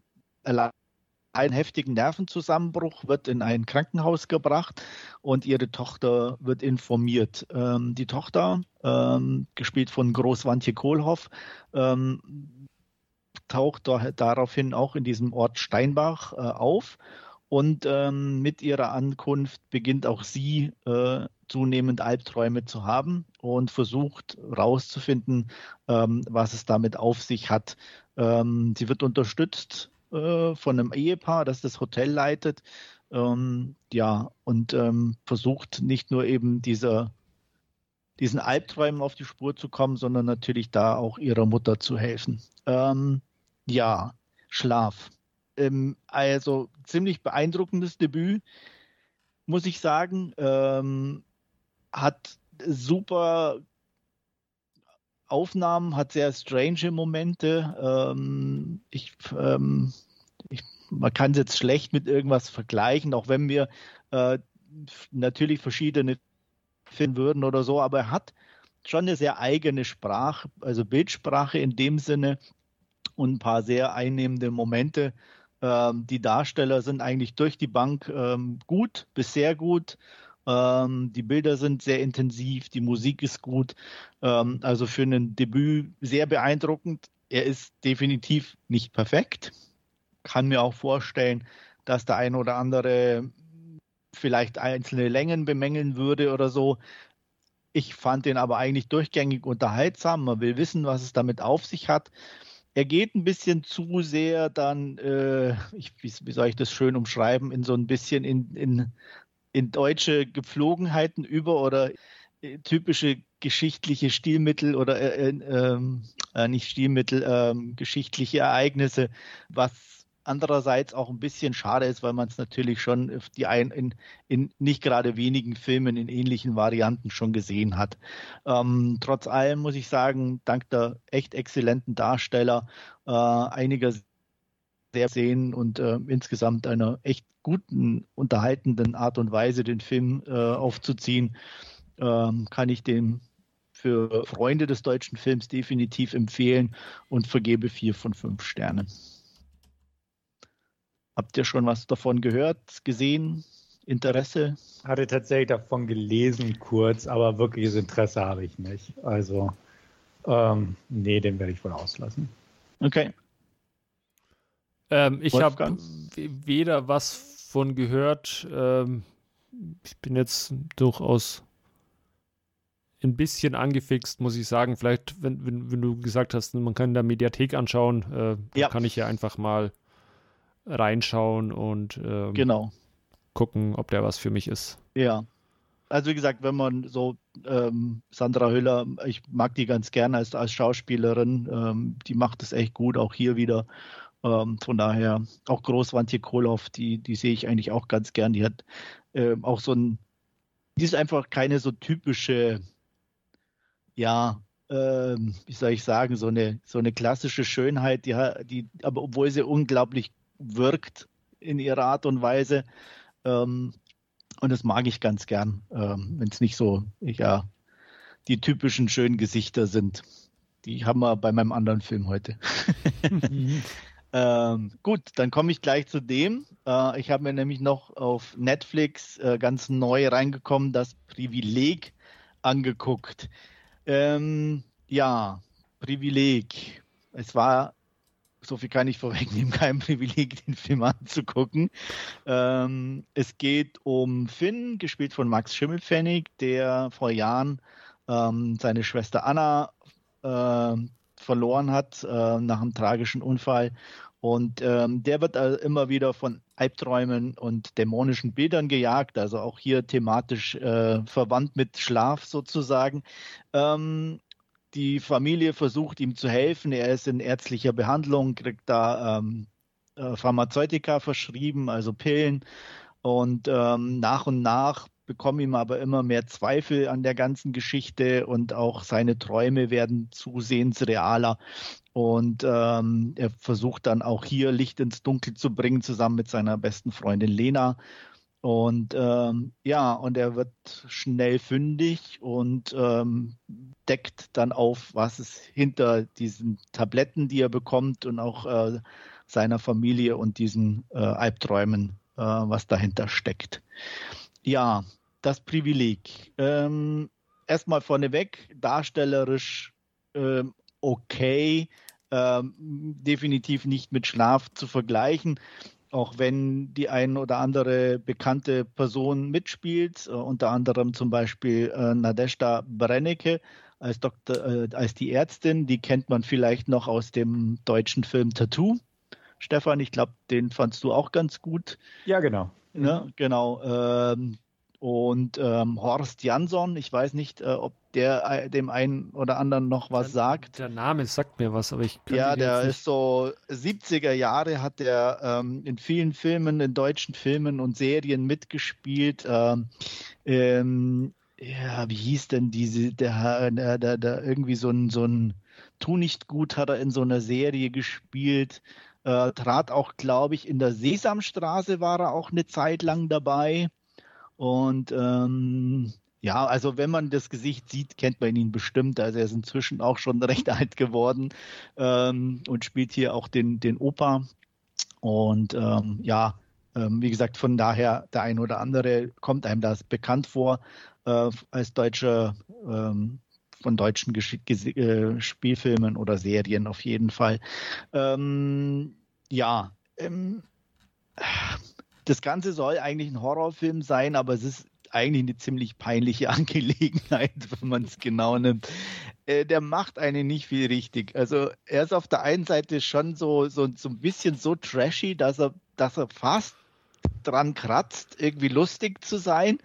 einen heftigen Nervenzusammenbruch, wird in ein Krankenhaus gebracht und ihre Tochter wird informiert. Ähm, die Tochter, ähm, gespielt von Großwantje Kohlhoff, ähm, taucht daraufhin auch in diesem Ort Steinbach äh, auf und ähm, mit ihrer Ankunft beginnt auch sie äh, zunehmend Albträume zu haben und versucht herauszufinden, ähm, was es damit auf sich hat. Ähm, sie wird unterstützt äh, von einem Ehepaar, das das Hotel leitet. Ähm, ja, und ähm, versucht nicht nur eben dieser, diesen Albträumen auf die Spur zu kommen, sondern natürlich da auch ihrer Mutter zu helfen. Ähm, ja, Schlaf. Ähm, also ziemlich beeindruckendes Debüt, muss ich sagen. Ähm, hat super Aufnahmen, hat sehr strange Momente. Ähm, ich, ähm, ich, man kann es jetzt schlecht mit irgendwas vergleichen, auch wenn wir äh, natürlich verschiedene finden würden oder so, aber er hat schon eine sehr eigene Sprache, also Bildsprache in dem Sinne und ein paar sehr einnehmende Momente. Ähm, die Darsteller sind eigentlich durch die Bank ähm, gut bis sehr gut. Ähm, die Bilder sind sehr intensiv, die Musik ist gut. Ähm, also für ein Debüt sehr beeindruckend. Er ist definitiv nicht perfekt. Kann mir auch vorstellen, dass der ein oder andere vielleicht einzelne Längen bemängeln würde oder so. Ich fand den aber eigentlich durchgängig unterhaltsam. Man will wissen, was es damit auf sich hat. Er geht ein bisschen zu sehr dann, äh, ich, wie, wie, soll ich das schön umschreiben, in so ein bisschen in, in in deutsche Gepflogenheiten über oder äh, typische geschichtliche Stilmittel oder äh, äh, äh, nicht Stilmittel, ähm, geschichtliche Ereignisse, was andererseits auch ein bisschen schade ist, weil man es natürlich schon die ein, in, in nicht gerade wenigen Filmen in ähnlichen Varianten schon gesehen hat. Ähm, trotz allem muss ich sagen, dank der echt exzellenten Darsteller, äh, einiger sehr sehen und äh, insgesamt einer echt guten, unterhaltenden Art und Weise den Film äh, aufzuziehen, ähm, kann ich dem für Freunde des deutschen Films definitiv empfehlen und vergebe vier von fünf Sternen. Habt ihr schon was davon gehört, gesehen? Interesse? Hatte tatsächlich davon gelesen kurz, aber wirkliches Interesse habe ich nicht. Also, ähm, nee, den werde ich wohl auslassen. Okay. Ähm, ich habe weder was von gehört. Ähm, ich bin jetzt durchaus ein bisschen angefixt, muss ich sagen. Vielleicht, wenn, wenn, wenn du gesagt hast, man kann in der Mediathek anschauen, äh, ja. kann ich ja einfach mal reinschauen und ähm, genau. gucken, ob der was für mich ist. Ja. Also wie gesagt, wenn man so ähm, Sandra Hüller, ich mag die ganz gerne als, als Schauspielerin, ähm, die macht es echt gut, auch hier wieder. Ähm, von daher auch Großwantje Kohlhoff, die, die sehe ich eigentlich auch ganz gern. Die hat äh, auch so ein, die ist einfach keine so typische, ja, äh, wie soll ich sagen, so eine, so eine klassische Schönheit, die, die, aber obwohl sie unglaublich wirkt in ihrer Art und Weise. Ähm, und das mag ich ganz gern, ähm, wenn es nicht so, ja, die typischen schönen Gesichter sind. Die haben wir bei meinem anderen Film heute. Ähm, gut, dann komme ich gleich zu dem. Äh, ich habe mir nämlich noch auf Netflix äh, ganz neu reingekommen, das Privileg angeguckt. Ähm, ja, Privileg. Es war, so viel kann ich vorwegnehmen, kein Privileg, den Film anzugucken. Ähm, es geht um Finn, gespielt von Max Schimmelpfennig, der vor Jahren ähm, seine Schwester Anna äh, verloren hat äh, nach einem tragischen Unfall. Und ähm, der wird also immer wieder von Albträumen und dämonischen Bildern gejagt, also auch hier thematisch äh, verwandt mit Schlaf sozusagen. Ähm, die Familie versucht ihm zu helfen. Er ist in ärztlicher Behandlung, kriegt da ähm, äh, Pharmazeutika verschrieben, also Pillen. Und ähm, nach und nach bekommen ihm aber immer mehr Zweifel an der ganzen Geschichte und auch seine Träume werden zusehends realer. Und ähm, er versucht dann auch hier Licht ins Dunkel zu bringen, zusammen mit seiner besten Freundin Lena. Und ähm, ja, und er wird schnell fündig und ähm, deckt dann auf, was es hinter diesen Tabletten, die er bekommt und auch äh, seiner Familie und diesen äh, Albträumen, äh, was dahinter steckt. Ja, das Privileg. Ähm, erstmal vorneweg, darstellerisch ähm, okay, ähm, definitiv nicht mit Schlaf zu vergleichen, auch wenn die ein oder andere bekannte Person mitspielt, äh, unter anderem zum Beispiel äh, Nadeshda Brennecke als, Doktor, äh, als die Ärztin, die kennt man vielleicht noch aus dem deutschen Film Tattoo. Stefan, ich glaube, den fandst du auch ganz gut. Ja, genau. Ja, genau. Ähm, und ähm, Horst Jansson, ich weiß nicht, äh, ob der äh, dem einen oder anderen noch was sagt. Der Name sagt mir was, aber ich kann Ja, der ist so 70er Jahre, hat der ähm, in vielen Filmen, in deutschen Filmen und Serien mitgespielt. Ähm, ähm, ja, wie hieß denn diese, der, der, der, der irgendwie so ein, so ein Tu nicht gut hat er in so einer Serie gespielt. Äh, trat auch, glaube ich, in der Sesamstraße war er auch eine Zeit lang dabei. Und ähm, ja, also wenn man das Gesicht sieht, kennt man ihn bestimmt. Also er ist inzwischen auch schon recht alt geworden ähm, und spielt hier auch den, den Opa. Und ähm, ja, ähm, wie gesagt, von daher der ein oder andere kommt einem das bekannt vor äh, als deutscher ähm, von deutschen Gesch äh, Spielfilmen oder Serien auf jeden Fall. Ähm, ja, ähm, das Ganze soll eigentlich ein Horrorfilm sein, aber es ist eigentlich eine ziemlich peinliche Angelegenheit, wenn man es genau nimmt. Äh, der macht einen nicht viel richtig. Also er ist auf der einen Seite schon so, so, so ein bisschen so trashy, dass er, dass er fast dran kratzt, irgendwie lustig zu sein,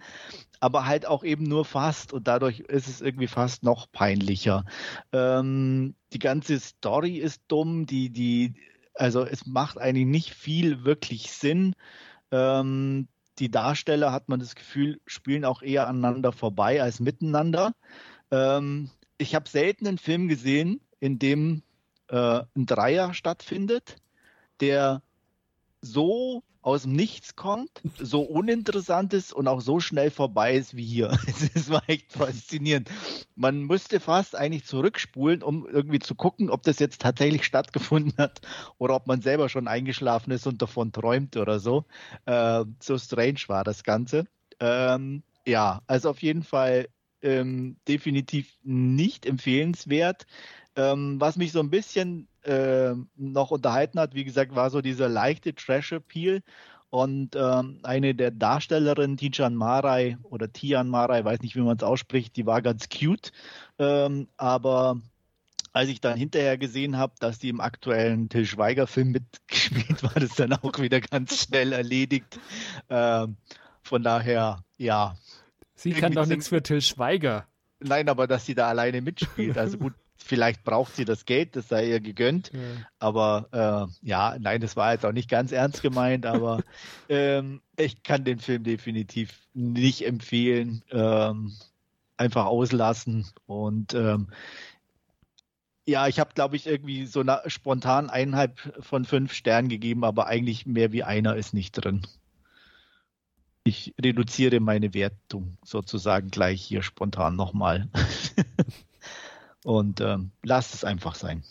aber halt auch eben nur fast und dadurch ist es irgendwie fast noch peinlicher. Ähm, die ganze Story ist dumm, die, die, also es macht eigentlich nicht viel wirklich Sinn. Ähm, die Darsteller, hat man das Gefühl, spielen auch eher aneinander vorbei als miteinander. Ähm, ich habe selten einen Film gesehen, in dem äh, ein Dreier stattfindet, der so aus dem Nichts kommt, so uninteressant ist und auch so schnell vorbei ist wie hier. Es war echt faszinierend. Man müsste fast eigentlich zurückspulen, um irgendwie zu gucken, ob das jetzt tatsächlich stattgefunden hat oder ob man selber schon eingeschlafen ist und davon träumt oder so. Äh, so strange war das Ganze. Ähm, ja, also auf jeden Fall ähm, definitiv nicht empfehlenswert. Ähm, was mich so ein bisschen äh, noch unterhalten hat, wie gesagt, war so dieser leichte Trash-Appeal. Und ähm, eine der Darstellerinnen, Tijan Marai oder Tian Marai, weiß nicht, wie man es ausspricht, die war ganz cute. Ähm, aber als ich dann hinterher gesehen habe, dass die im aktuellen Till Schweiger-Film mitgespielt war, das dann auch wieder ganz schnell erledigt. Ähm, von daher, ja. Sie kann doch nichts für Till Schweiger. Nein, aber dass sie da alleine mitspielt. Also gut, vielleicht braucht sie das Geld, das sei ihr gegönnt. Ja. Aber äh, ja, nein, das war jetzt auch nicht ganz ernst gemeint, aber ähm, ich kann den Film definitiv nicht empfehlen. Ähm, einfach auslassen und ähm, ja, ich habe, glaube ich, irgendwie so eine, spontan eineinhalb von fünf Sternen gegeben, aber eigentlich mehr wie einer ist nicht drin. Ich reduziere meine Wertung sozusagen gleich hier spontan nochmal. Und ähm, lasst es einfach sein.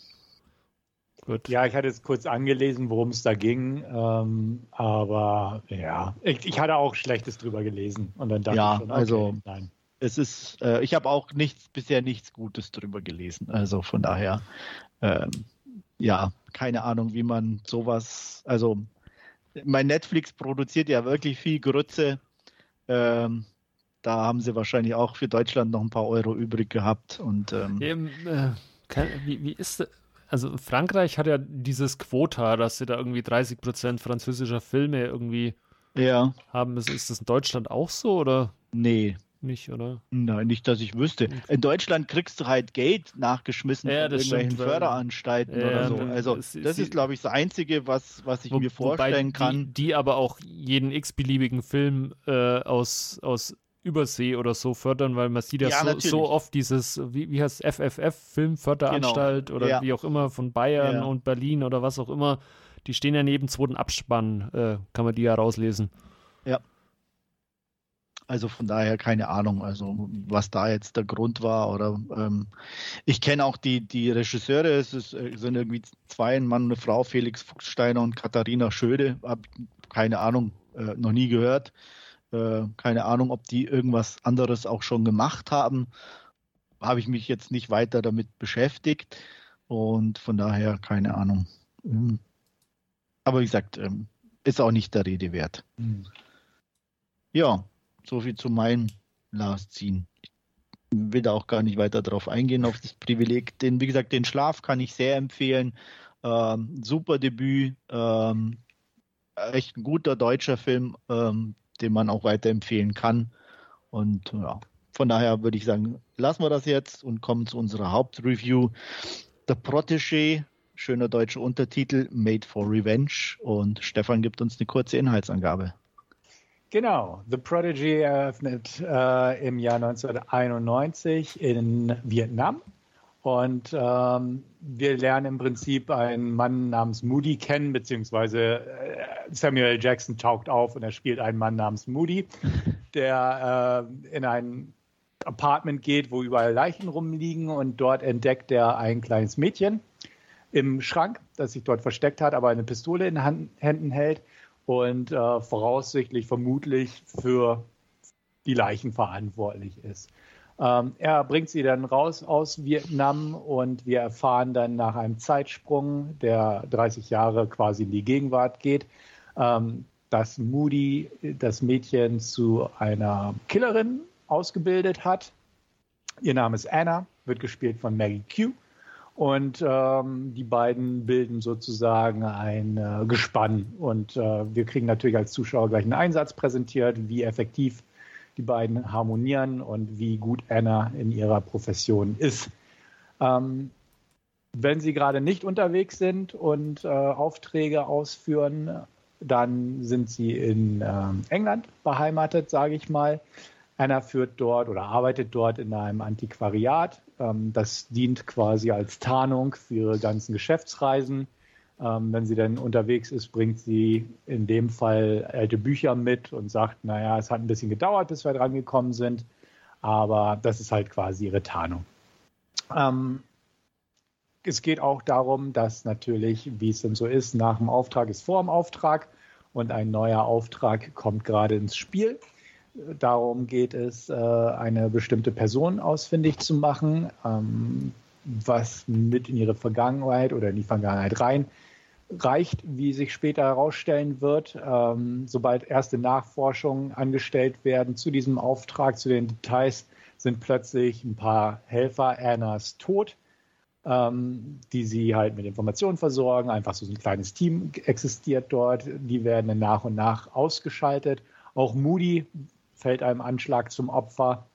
Gut. Ja, ich hatte es kurz angelesen, worum es da ging, ähm, aber ja, ich, ich, hatte auch Schlechtes drüber gelesen und dann dachte ja, ich schon, okay, also nein. Es ist, äh, ich habe auch nichts bisher nichts Gutes drüber gelesen, also von daher, ähm, ja, keine Ahnung, wie man sowas, also mein Netflix produziert ja wirklich viel Grütze. Ähm, da haben sie wahrscheinlich auch für Deutschland noch ein paar Euro übrig gehabt. Und, ähm, Eben, äh, kann, wie, wie ist also Frankreich hat ja dieses Quota, dass sie da irgendwie 30 Prozent französischer Filme irgendwie ja. haben. Ist, ist das in Deutschland auch so oder? Nee. Nicht, oder? Nein, nicht, dass ich wüsste. In Deutschland kriegst du halt Geld nachgeschmissen ja, von irgendwelchen stimmt, Förderanstalten ja, oder so. Also das ist, glaube ich, das Einzige, was, was ich wo, mir vorstellen kann. Die, die aber auch jeden x-beliebigen Film äh, aus, aus Übersee oder so fördern, weil man sieht ja, ja so, so, oft dieses, wie, wie heißt FFF, Filmförderanstalt genau. oder ja. wie auch immer von Bayern ja. und Berlin oder was auch immer, die stehen ja neben zweiten Abspann, äh, kann man die ja rauslesen. Ja. Also von daher keine Ahnung, also was da jetzt der Grund war oder ähm, ich kenne auch die, die Regisseure, es, ist, es sind irgendwie zwei, ein Mann und eine Frau, Felix Fuchssteiner und Katharina Schöde, habe keine Ahnung, äh, noch nie gehört. Äh, keine Ahnung, ob die irgendwas anderes auch schon gemacht haben. Habe ich mich jetzt nicht weiter damit beschäftigt und von daher keine Ahnung. Ähm, aber wie gesagt, ähm, ist auch nicht der Rede wert. Mhm. Ja, soviel zu meinem Last Scene. Ich will da auch gar nicht weiter drauf eingehen, auf das Privileg. Den, wie gesagt, den Schlaf kann ich sehr empfehlen. Ähm, super Debüt. Ähm, echt ein guter deutscher Film. Ähm, den man auch weiterempfehlen kann. Und ja, von daher würde ich sagen, lassen wir das jetzt und kommen zu unserer Hauptreview. The Protégé, schöner deutscher Untertitel, Made for Revenge. Und Stefan gibt uns eine kurze Inhaltsangabe. Genau, The Prodigy eröffnet äh, im Jahr 1991 in Vietnam. Und ähm, wir lernen im Prinzip einen Mann namens Moody kennen, beziehungsweise äh, Samuel Jackson taucht auf und er spielt einen Mann namens Moody, der äh, in ein Apartment geht, wo überall Leichen rumliegen und dort entdeckt er ein kleines Mädchen im Schrank, das sich dort versteckt hat, aber eine Pistole in Hand, Händen hält und äh, voraussichtlich vermutlich für die Leichen verantwortlich ist. Ähm, er bringt sie dann raus aus Vietnam und wir erfahren dann nach einem Zeitsprung, der 30 Jahre quasi in die Gegenwart geht, ähm, dass Moody das Mädchen zu einer Killerin ausgebildet hat. Ihr Name ist Anna, wird gespielt von Maggie Q. Und ähm, die beiden bilden sozusagen ein äh, Gespann. Und äh, wir kriegen natürlich als Zuschauer gleich einen Einsatz präsentiert, wie effektiv die beiden harmonieren und wie gut Anna in ihrer Profession ist. Ähm, wenn sie gerade nicht unterwegs sind und äh, Aufträge ausführen, dann sind sie in äh, England beheimatet, sage ich mal. Anna führt dort oder arbeitet dort in einem Antiquariat. Ähm, das dient quasi als Tarnung für ihre ganzen Geschäftsreisen. Ähm, wenn sie dann unterwegs ist, bringt sie in dem Fall alte Bücher mit und sagt, naja, es hat ein bisschen gedauert, bis wir dran gekommen sind, aber das ist halt quasi ihre Tarnung. Ähm, es geht auch darum, dass natürlich, wie es denn so ist, nach dem Auftrag ist vor dem Auftrag und ein neuer Auftrag kommt gerade ins Spiel. Darum geht es, äh, eine bestimmte Person ausfindig zu machen, ähm, was mit in ihre Vergangenheit oder in die Vergangenheit rein reicht, wie sich später herausstellen wird, ähm, sobald erste Nachforschungen angestellt werden zu diesem Auftrag, zu den Details, sind plötzlich ein paar Helfer Annas tot, ähm, die sie halt mit Informationen versorgen. Einfach so ein kleines Team existiert dort. Die werden nach und nach ausgeschaltet. Auch Moody fällt einem Anschlag zum Opfer.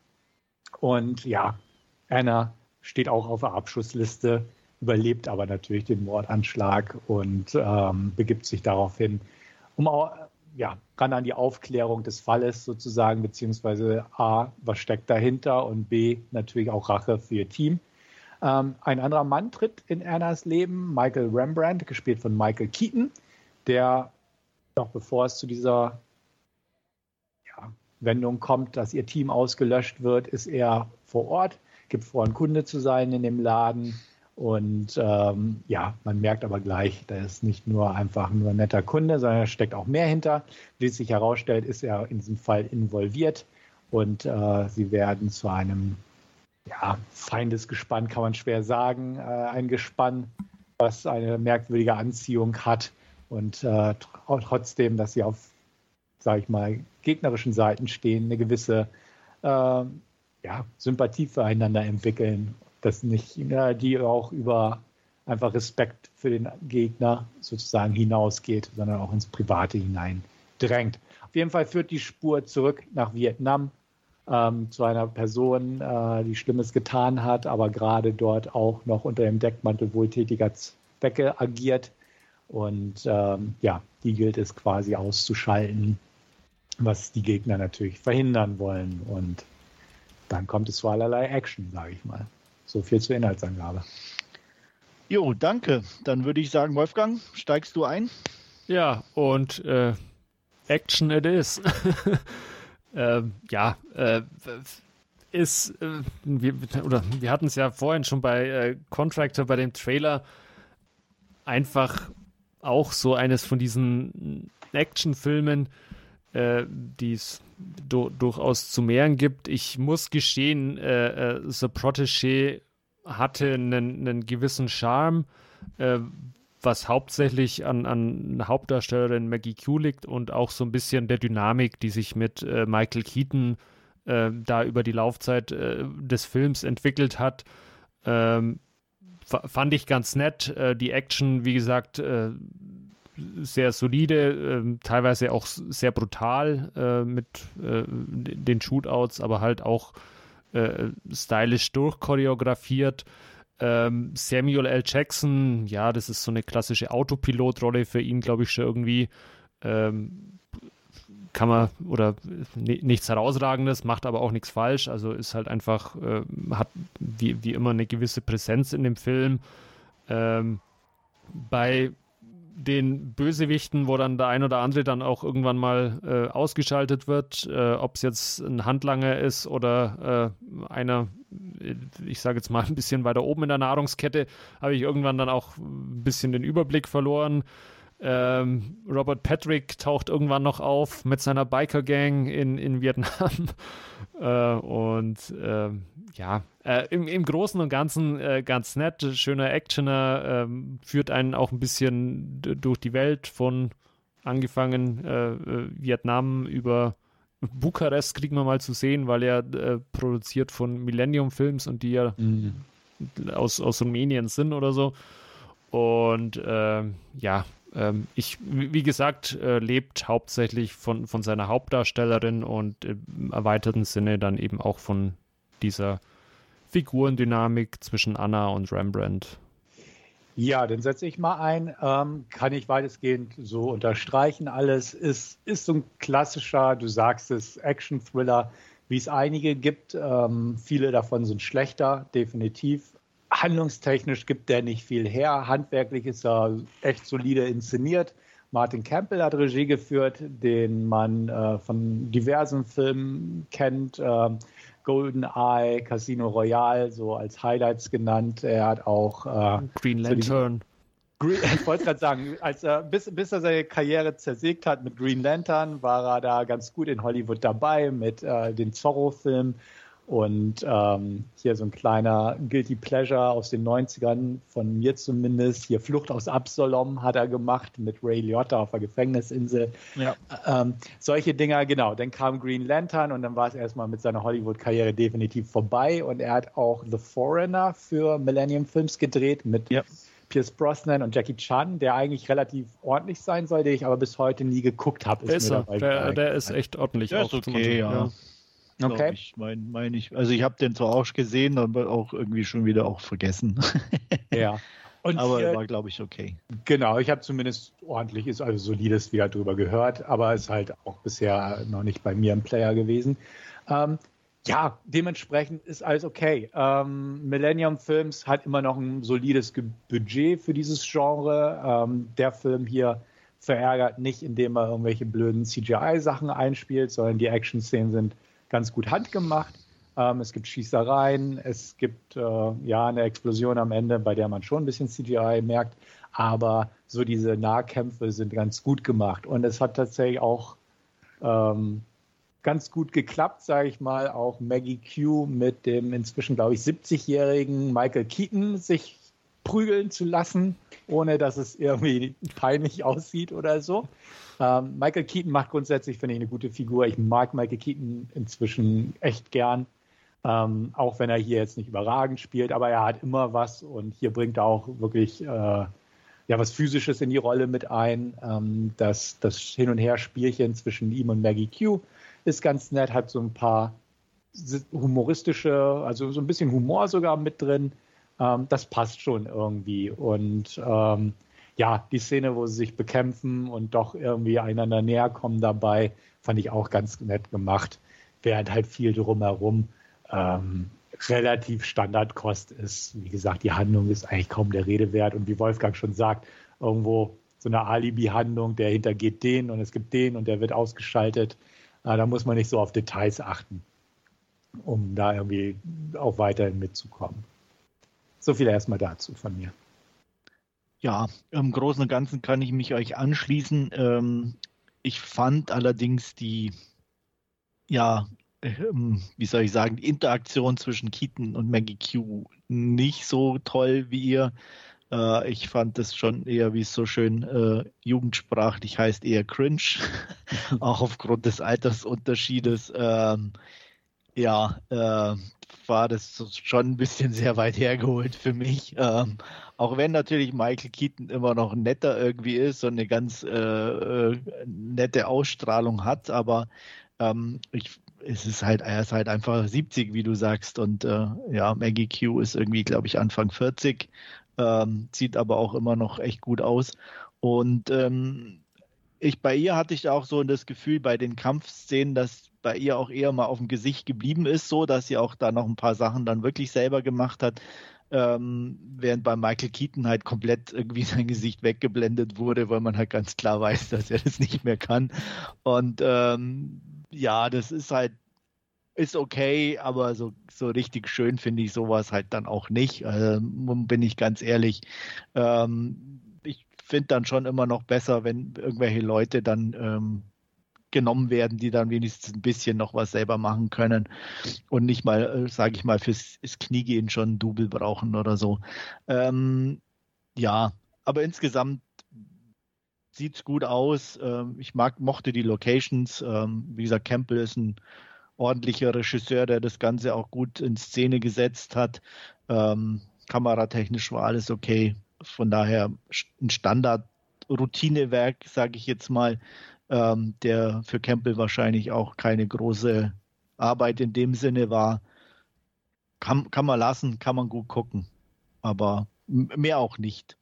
Und ja, Anna steht auch auf der Abschussliste überlebt aber natürlich den Mordanschlag und ähm, begibt sich daraufhin, um auch, ja, ran an die Aufklärung des Falles sozusagen, beziehungsweise A, was steckt dahinter und B, natürlich auch Rache für ihr Team. Ähm, ein anderer Mann tritt in Annas Leben, Michael Rembrandt, gespielt von Michael Keaton, der noch bevor es zu dieser Wendung kommt, dass ihr Team ausgelöscht wird, ist er vor Ort, gibt vor, ein Kunde zu sein in dem Laden, und ähm, ja, man merkt aber gleich, da ist nicht nur einfach nur ein netter Kunde, sondern da steckt auch mehr hinter. Wie es sich herausstellt, ist er in diesem Fall involviert und äh, sie werden zu einem ja, Feindesgespann, kann man schwer sagen. Äh, ein Gespann, was eine merkwürdige Anziehung hat und äh, trotzdem, dass sie auf, sage ich mal, gegnerischen Seiten stehen, eine gewisse äh, ja, Sympathie füreinander entwickeln dass nicht, ja, die auch über einfach Respekt für den Gegner sozusagen hinausgeht, sondern auch ins Private hinein drängt. Auf jeden Fall führt die Spur zurück nach Vietnam ähm, zu einer Person, äh, die Schlimmes getan hat, aber gerade dort auch noch unter dem Deckmantel wohltätiger Zwecke agiert. Und ähm, ja, die gilt es quasi auszuschalten, was die Gegner natürlich verhindern wollen. Und dann kommt es zu allerlei Action, sage ich mal. So viel zur Inhaltsangabe. Jo, danke. Dann würde ich sagen, Wolfgang, steigst du ein? Ja, und äh, Action it is. äh, ja, äh, ist, äh, wir, oder wir hatten es ja vorhin schon bei äh, Contractor, bei dem Trailer, einfach auch so eines von diesen Actionfilmen, äh, die es du durchaus zu mehren gibt. Ich muss gestehen, äh, äh, The Protégé hatte einen, einen gewissen Charme, äh, was hauptsächlich an, an Hauptdarstellerin Maggie Q liegt und auch so ein bisschen der Dynamik, die sich mit äh, Michael Keaton äh, da über die Laufzeit äh, des Films entwickelt hat. Ähm, fand ich ganz nett. die Action, wie gesagt, sehr solide, äh, teilweise auch sehr brutal äh, mit äh, den Shootouts, aber halt auch äh, stylisch durchchoreografiert. Ähm, Samuel L. Jackson, ja, das ist so eine klassische Autopilotrolle für ihn, glaube ich, schon irgendwie. Ähm, kann man oder nichts herausragendes, macht aber auch nichts falsch. Also ist halt einfach, äh, hat wie, wie immer eine gewisse Präsenz in dem Film. Ähm, bei den Bösewichten, wo dann der ein oder andere dann auch irgendwann mal äh, ausgeschaltet wird, äh, ob es jetzt ein Handlanger ist oder äh, einer, ich sage jetzt mal ein bisschen weiter oben in der Nahrungskette, habe ich irgendwann dann auch ein bisschen den Überblick verloren. Ähm, Robert Patrick taucht irgendwann noch auf mit seiner Biker-Gang in, in Vietnam. äh, und äh, ja, äh, im, im Großen und Ganzen äh, ganz nett, schöner Actioner, ähm, führt einen auch ein bisschen durch die Welt von angefangen äh, äh, Vietnam über Bukarest kriegen wir mal zu sehen, weil er produziert von Millennium Films und die ja mhm. aus, aus Rumänien sind oder so. Und ähm, ja, ähm, ich, wie gesagt, äh, lebt hauptsächlich von, von seiner Hauptdarstellerin und im erweiterten Sinne dann eben auch von dieser Figurendynamik zwischen Anna und Rembrandt. Ja, dann setze ich mal ein. Ähm, kann ich weitestgehend so unterstreichen. Alles ist, ist so ein klassischer, du sagst es, Action-Thriller, wie es einige gibt. Ähm, viele davon sind schlechter, definitiv handlungstechnisch gibt der nicht viel her. Handwerklich ist er echt solide inszeniert. Martin Campbell hat Regie geführt, den man äh, von diversen Filmen kennt. Äh, Golden Eye, Casino Royale, so als Highlights genannt. Er hat auch äh, Green Lantern. So Green, ich wollte gerade sagen, als er, bis, bis er seine Karriere zersägt hat mit Green Lantern, war er da ganz gut in Hollywood dabei mit äh, den Zorro-Filmen und ähm, hier so ein kleiner Guilty Pleasure aus den 90ern, von mir zumindest. Hier Flucht aus Absalom hat er gemacht mit Ray Liotta auf der Gefängnisinsel. Ja. Ähm, solche Dinger, genau. Dann kam Green Lantern und dann war es erstmal mit seiner Hollywood-Karriere definitiv vorbei. Und er hat auch The Foreigner für Millennium Films gedreht mit ja. Pierce Brosnan und Jackie Chan, der eigentlich relativ ordentlich sein soll, den ich aber bis heute nie geguckt habe. Ist er. Der, der, ist echt ordentlich. Der ist okay, ja. Okay. Ich meine mein ich. Also ich habe den zwar auch gesehen, aber auch irgendwie schon wieder auch vergessen. ja. Und aber er war, glaube ich, okay. Genau, ich habe zumindest ordentliches, also solides wieder drüber gehört, aber ist halt auch bisher noch nicht bei mir im Player gewesen. Ähm, ja, dementsprechend ist alles okay. Ähm, Millennium Films hat immer noch ein solides Budget für dieses Genre. Ähm, der Film hier verärgert nicht, indem er irgendwelche blöden CGI-Sachen einspielt, sondern die Action-Szenen sind ganz gut handgemacht. Ähm, es gibt Schießereien, es gibt äh, ja eine Explosion am Ende, bei der man schon ein bisschen CGI merkt, aber so diese Nahkämpfe sind ganz gut gemacht und es hat tatsächlich auch ähm, ganz gut geklappt, sage ich mal, auch Maggie Q mit dem inzwischen, glaube ich, 70-jährigen Michael Keaton sich prügeln zu lassen, ohne dass es irgendwie peinlich aussieht oder so. Ähm, Michael Keaton macht grundsätzlich, finde ich, eine gute Figur. Ich mag Michael Keaton inzwischen echt gern. Ähm, auch wenn er hier jetzt nicht überragend spielt, aber er hat immer was und hier bringt er auch wirklich äh, ja, was Physisches in die Rolle mit ein. Ähm, das, das Hin- und Her-Spielchen zwischen ihm und Maggie Q ist ganz nett, hat so ein paar humoristische, also so ein bisschen Humor sogar mit drin. Ähm, das passt schon irgendwie. Und ähm, ja, die Szene, wo sie sich bekämpfen und doch irgendwie einander näher kommen dabei, fand ich auch ganz nett gemacht. Während halt viel drumherum ähm, relativ Standardkost ist. Wie gesagt, die Handlung ist eigentlich kaum der Rede wert. Und wie Wolfgang schon sagt, irgendwo so eine Alibi-Handlung, der hintergeht den und es gibt den und der wird ausgeschaltet. Äh, da muss man nicht so auf Details achten, um da irgendwie auch weiterhin mitzukommen. So viel erstmal dazu von mir. Ja, im Großen und Ganzen kann ich mich euch anschließen. Ähm, ich fand allerdings die, ja, ähm, wie soll ich sagen, die Interaktion zwischen Keaton und Maggie Q nicht so toll wie ihr. Äh, ich fand das schon eher, wie es so schön äh, jugendsprachlich heißt, eher cringe, auch aufgrund des Altersunterschiedes. Ähm, ja, äh, war das schon ein bisschen sehr weit hergeholt für mich. Ähm, auch wenn natürlich Michael Keaton immer noch netter irgendwie ist und eine ganz äh, äh, nette Ausstrahlung hat, aber ähm, ich, es ist halt, er ist halt einfach 70, wie du sagst. Und äh, ja, Maggie Q ist irgendwie, glaube ich, Anfang 40, ähm, sieht aber auch immer noch echt gut aus. Und ähm, ich bei ihr hatte ich auch so das Gefühl bei den Kampfszenen, dass bei ihr auch eher mal auf dem Gesicht geblieben ist, so dass sie auch da noch ein paar Sachen dann wirklich selber gemacht hat. Ähm, während bei Michael Keaton halt komplett irgendwie sein Gesicht weggeblendet wurde, weil man halt ganz klar weiß, dass er das nicht mehr kann. Und ähm, ja, das ist halt, ist okay, aber so, so richtig schön finde ich sowas halt dann auch nicht. Also, bin ich ganz ehrlich. Ähm, ich finde dann schon immer noch besser, wenn irgendwelche Leute dann ähm, genommen werden, die dann wenigstens ein bisschen noch was selber machen können und nicht mal, äh, sage ich mal, fürs Kniegehen schon ein Double brauchen oder so. Ähm, ja, aber insgesamt sieht es gut aus. Ähm, ich mag, mochte die Locations. Ähm, wie gesagt, Campbell ist ein ordentlicher Regisseur, der das Ganze auch gut in Szene gesetzt hat. Ähm, kameratechnisch war alles okay. Von daher ein Standard-Routinewerk, sage ich jetzt mal, ähm, der für Campbell wahrscheinlich auch keine große Arbeit in dem Sinne war. Kann, kann man lassen, kann man gut gucken, aber mehr auch nicht.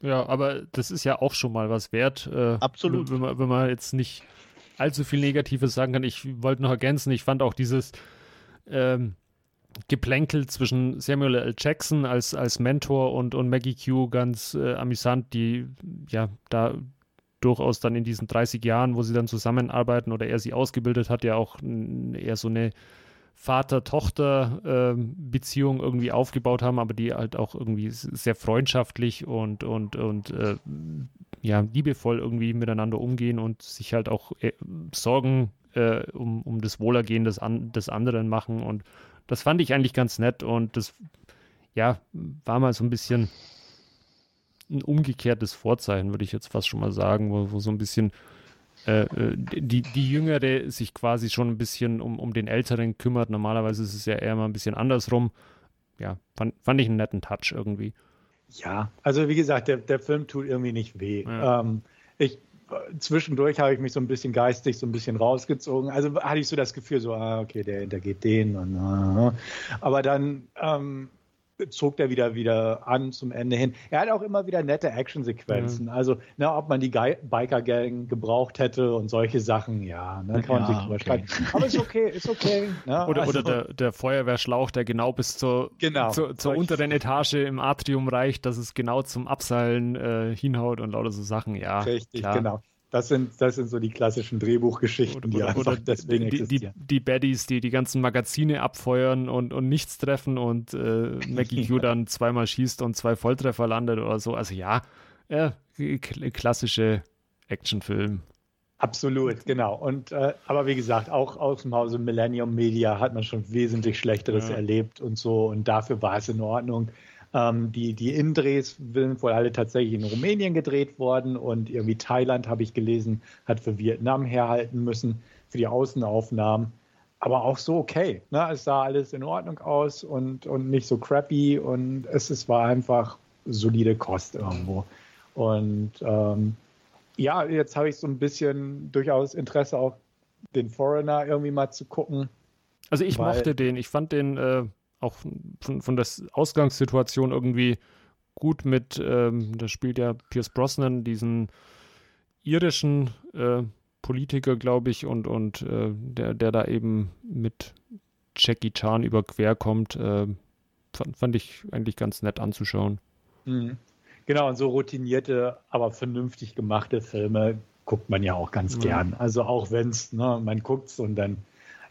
Ja, aber das ist ja auch schon mal was wert. Äh, Absolut. Wenn man, wenn man jetzt nicht allzu viel Negatives sagen kann. Ich wollte noch ergänzen, ich fand auch dieses ähm, Geplänkel zwischen Samuel L. Jackson als, als Mentor und, und Maggie Q ganz äh, amüsant, die ja da durchaus dann in diesen 30 Jahren, wo sie dann zusammenarbeiten oder er sie ausgebildet hat, ja auch eher so eine Vater-Tochter-Beziehung äh, irgendwie aufgebaut haben, aber die halt auch irgendwie sehr freundschaftlich und, und, und äh, ja, liebevoll irgendwie miteinander umgehen und sich halt auch äh, Sorgen äh, um, um das Wohlergehen des, an, des anderen machen. Und das fand ich eigentlich ganz nett und das ja, war mal so ein bisschen ein umgekehrtes Vorzeichen, würde ich jetzt fast schon mal sagen, wo, wo so ein bisschen äh, äh, die, die Jüngere sich quasi schon ein bisschen um, um den Älteren kümmert. Normalerweise ist es ja eher mal ein bisschen andersrum. Ja, fand, fand ich einen netten Touch irgendwie. Ja, also wie gesagt, der, der Film tut irgendwie nicht weh. Ja. Ähm, ich, zwischendurch habe ich mich so ein bisschen geistig so ein bisschen rausgezogen. Also hatte ich so das Gefühl, so, ah, okay, der hintergeht den. Und, uh, aber dann ähm, zog der wieder wieder an zum Ende hin. Er hat auch immer wieder nette Actionsequenzen. Ja. Also, ne, ob man die Biker-Gang gebraucht hätte und solche Sachen, ja, ne, kann man sich drüber okay. Aber ist okay, ist okay. Ne? Oder, also, oder der, der, Feuerwehrschlauch, der genau bis zur, genau, zur, zur unteren Etage im Atrium reicht, dass es genau zum Abseilen äh, hinhaut und lauter so Sachen, ja. Richtig, klar. genau. Das sind, das sind so die klassischen Drehbuchgeschichten, die oder, einfach deswegen die, existieren. Die, die Baddies, die die ganzen Magazine abfeuern und, und nichts treffen und äh, Maggie Q dann zweimal schießt und zwei Volltreffer landet oder so. Also ja, äh, klassische Actionfilm. Absolut, genau. Und äh, aber wie gesagt, auch aus dem Hause Millennium Media hat man schon wesentlich Schlechteres ja. erlebt und so. Und dafür war es in Ordnung. Ähm, die, die Indrehs sind wohl alle tatsächlich in Rumänien gedreht worden und irgendwie Thailand, habe ich gelesen, hat für Vietnam herhalten müssen für die Außenaufnahmen. Aber auch so okay. Ne? Es sah alles in Ordnung aus und, und nicht so crappy und es, es war einfach solide Kost irgendwo. Und ähm, ja, jetzt habe ich so ein bisschen durchaus Interesse auf den Foreigner irgendwie mal zu gucken. Also ich mochte den, ich fand den äh, auch von, von der Ausgangssituation irgendwie gut mit, ähm, da spielt ja Pierce Brosnan diesen irischen äh, Politiker, glaube ich, und, und äh, der, der da eben mit Jackie Chan überquer kommt, äh, fand, fand, ich eigentlich ganz nett anzuschauen. Mhm. Genau, und so routinierte, aber vernünftig gemachte Filme guckt man ja auch ganz gern. Also auch wenn es, ne, man guckt es und dann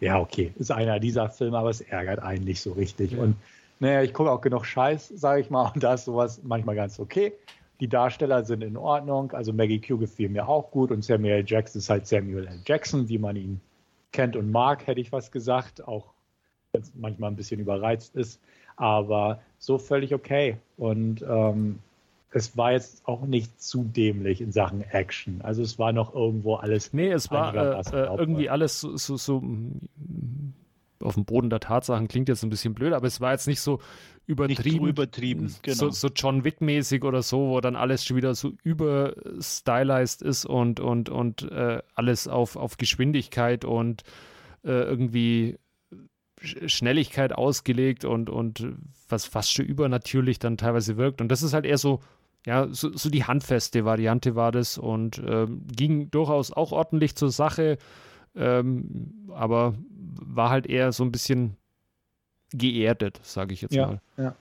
ja, okay, ist einer dieser Filme, aber es ärgert einen nicht so richtig. Ja. Und naja, ich gucke auch genug Scheiß, sage ich mal, und da ist sowas manchmal ganz okay. Die Darsteller sind in Ordnung, also Maggie Q gefiel mir auch gut und Samuel L. Jackson ist halt Samuel L. Jackson, wie man ihn kennt und mag, hätte ich was gesagt, auch wenn es manchmal ein bisschen überreizt ist, aber so völlig okay. Und ähm, es war jetzt auch nicht zu dämlich in Sachen Action. Also es war noch irgendwo alles. Nee, es war äh, äh, irgendwie alles so, so, so, mm, auf dem Boden der Tatsachen klingt jetzt ein bisschen blöd, aber es war jetzt nicht so übertrieben. Nicht übertrieben, genau. So, so John Wick-mäßig oder so, wo dann alles schon wieder so überstylized ist und, und, und äh, alles auf, auf Geschwindigkeit und äh, irgendwie Schnelligkeit ausgelegt und, und was fast schon übernatürlich dann teilweise wirkt. Und das ist halt eher so, ja, so, so die handfeste Variante war das und äh, ging durchaus auch ordentlich zur Sache, ähm, aber war halt eher so ein bisschen geerdet, sage ich jetzt ja, mal. Ja.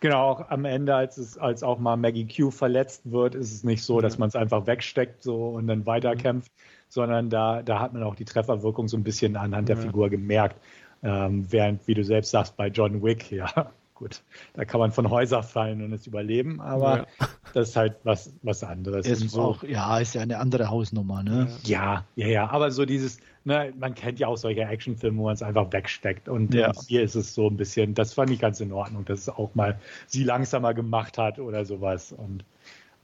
Genau, auch am Ende, als es, als auch mal Maggie Q verletzt wird, ist es nicht so, dass man es einfach wegsteckt so und dann weiterkämpft, mhm. sondern da, da hat man auch die Trefferwirkung so ein bisschen anhand der Figur gemerkt. Ähm, während, wie du selbst sagst, bei John Wick, ja, gut, da kann man von Häuser fallen und es überleben, aber ja. das ist halt was, was anderes. Ist so, auch, ja, ist ja eine andere Hausnummer, ne? Ja, ja, ja, aber so dieses, ne, man kennt ja auch solche Actionfilme, wo man es einfach wegsteckt und, ja. und hier ist es so ein bisschen, das fand ich ganz in Ordnung, dass es auch mal sie langsamer gemacht hat oder sowas und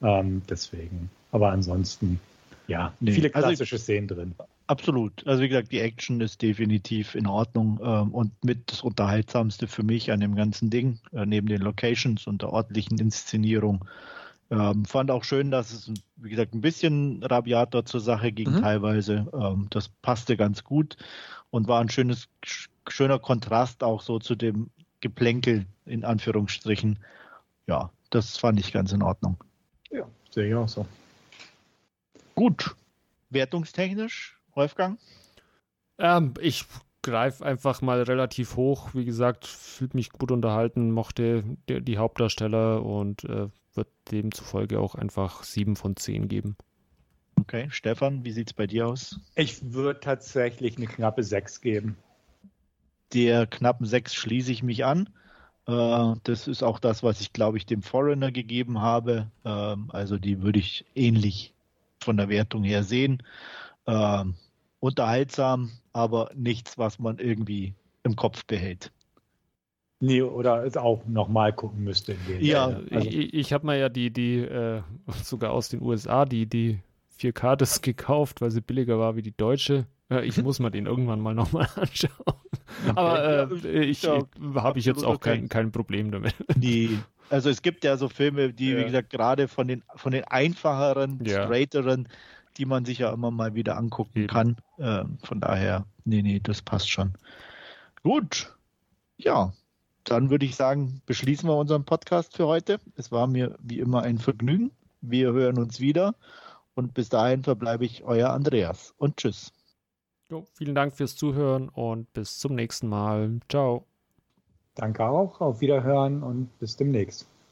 ähm, deswegen, aber ansonsten, ja, nee. viele also klassische also, Szenen drin. Absolut. Also wie gesagt, die Action ist definitiv in Ordnung ähm, und mit das Unterhaltsamste für mich an dem ganzen Ding, äh, neben den Locations und der ordentlichen Inszenierung. Ähm, fand auch schön, dass es, wie gesagt, ein bisschen rabiater zur Sache ging mhm. teilweise. Ähm, das passte ganz gut und war ein schönes, schöner Kontrast auch so zu dem Geplänkel in Anführungsstrichen. Ja, das fand ich ganz in Ordnung. Ja, sehe ich auch so. Gut. Wertungstechnisch Wolfgang? Ähm, ich greife einfach mal relativ hoch. Wie gesagt, fühlt mich gut unterhalten, mochte die, die Hauptdarsteller und äh, wird demzufolge auch einfach 7 von 10 geben. Okay, Stefan, wie sieht es bei dir aus? Ich würde tatsächlich eine knappe 6 geben. Der knappen 6 schließe ich mich an. Äh, das ist auch das, was ich, glaube ich, dem Foreigner gegeben habe. Ähm, also die würde ich ähnlich von der Wertung her sehen. Ähm, unterhaltsam, aber nichts, was man irgendwie im Kopf behält. Nee, oder es auch nochmal gucken müsste. ja, also. ich, ich habe mir ja die, die äh, sogar aus den USA, die, die 4K-Disc gekauft, weil sie billiger war wie die deutsche. Ja, ich muss mir den irgendwann mal nochmal anschauen. Okay. Aber äh, ich, ja, habe ich jetzt auch okay. kein, kein Problem damit. Die, also es gibt ja so Filme, die, ja. wie gesagt, gerade von den, von den einfacheren, straighteren die man sich ja immer mal wieder angucken mhm. kann. Äh, von daher, nee, nee, das passt schon. Gut. Ja, dann würde ich sagen, beschließen wir unseren Podcast für heute. Es war mir wie immer ein Vergnügen. Wir hören uns wieder und bis dahin verbleibe ich euer Andreas und tschüss. Jo, vielen Dank fürs Zuhören und bis zum nächsten Mal. Ciao. Danke auch, auf Wiederhören und bis demnächst.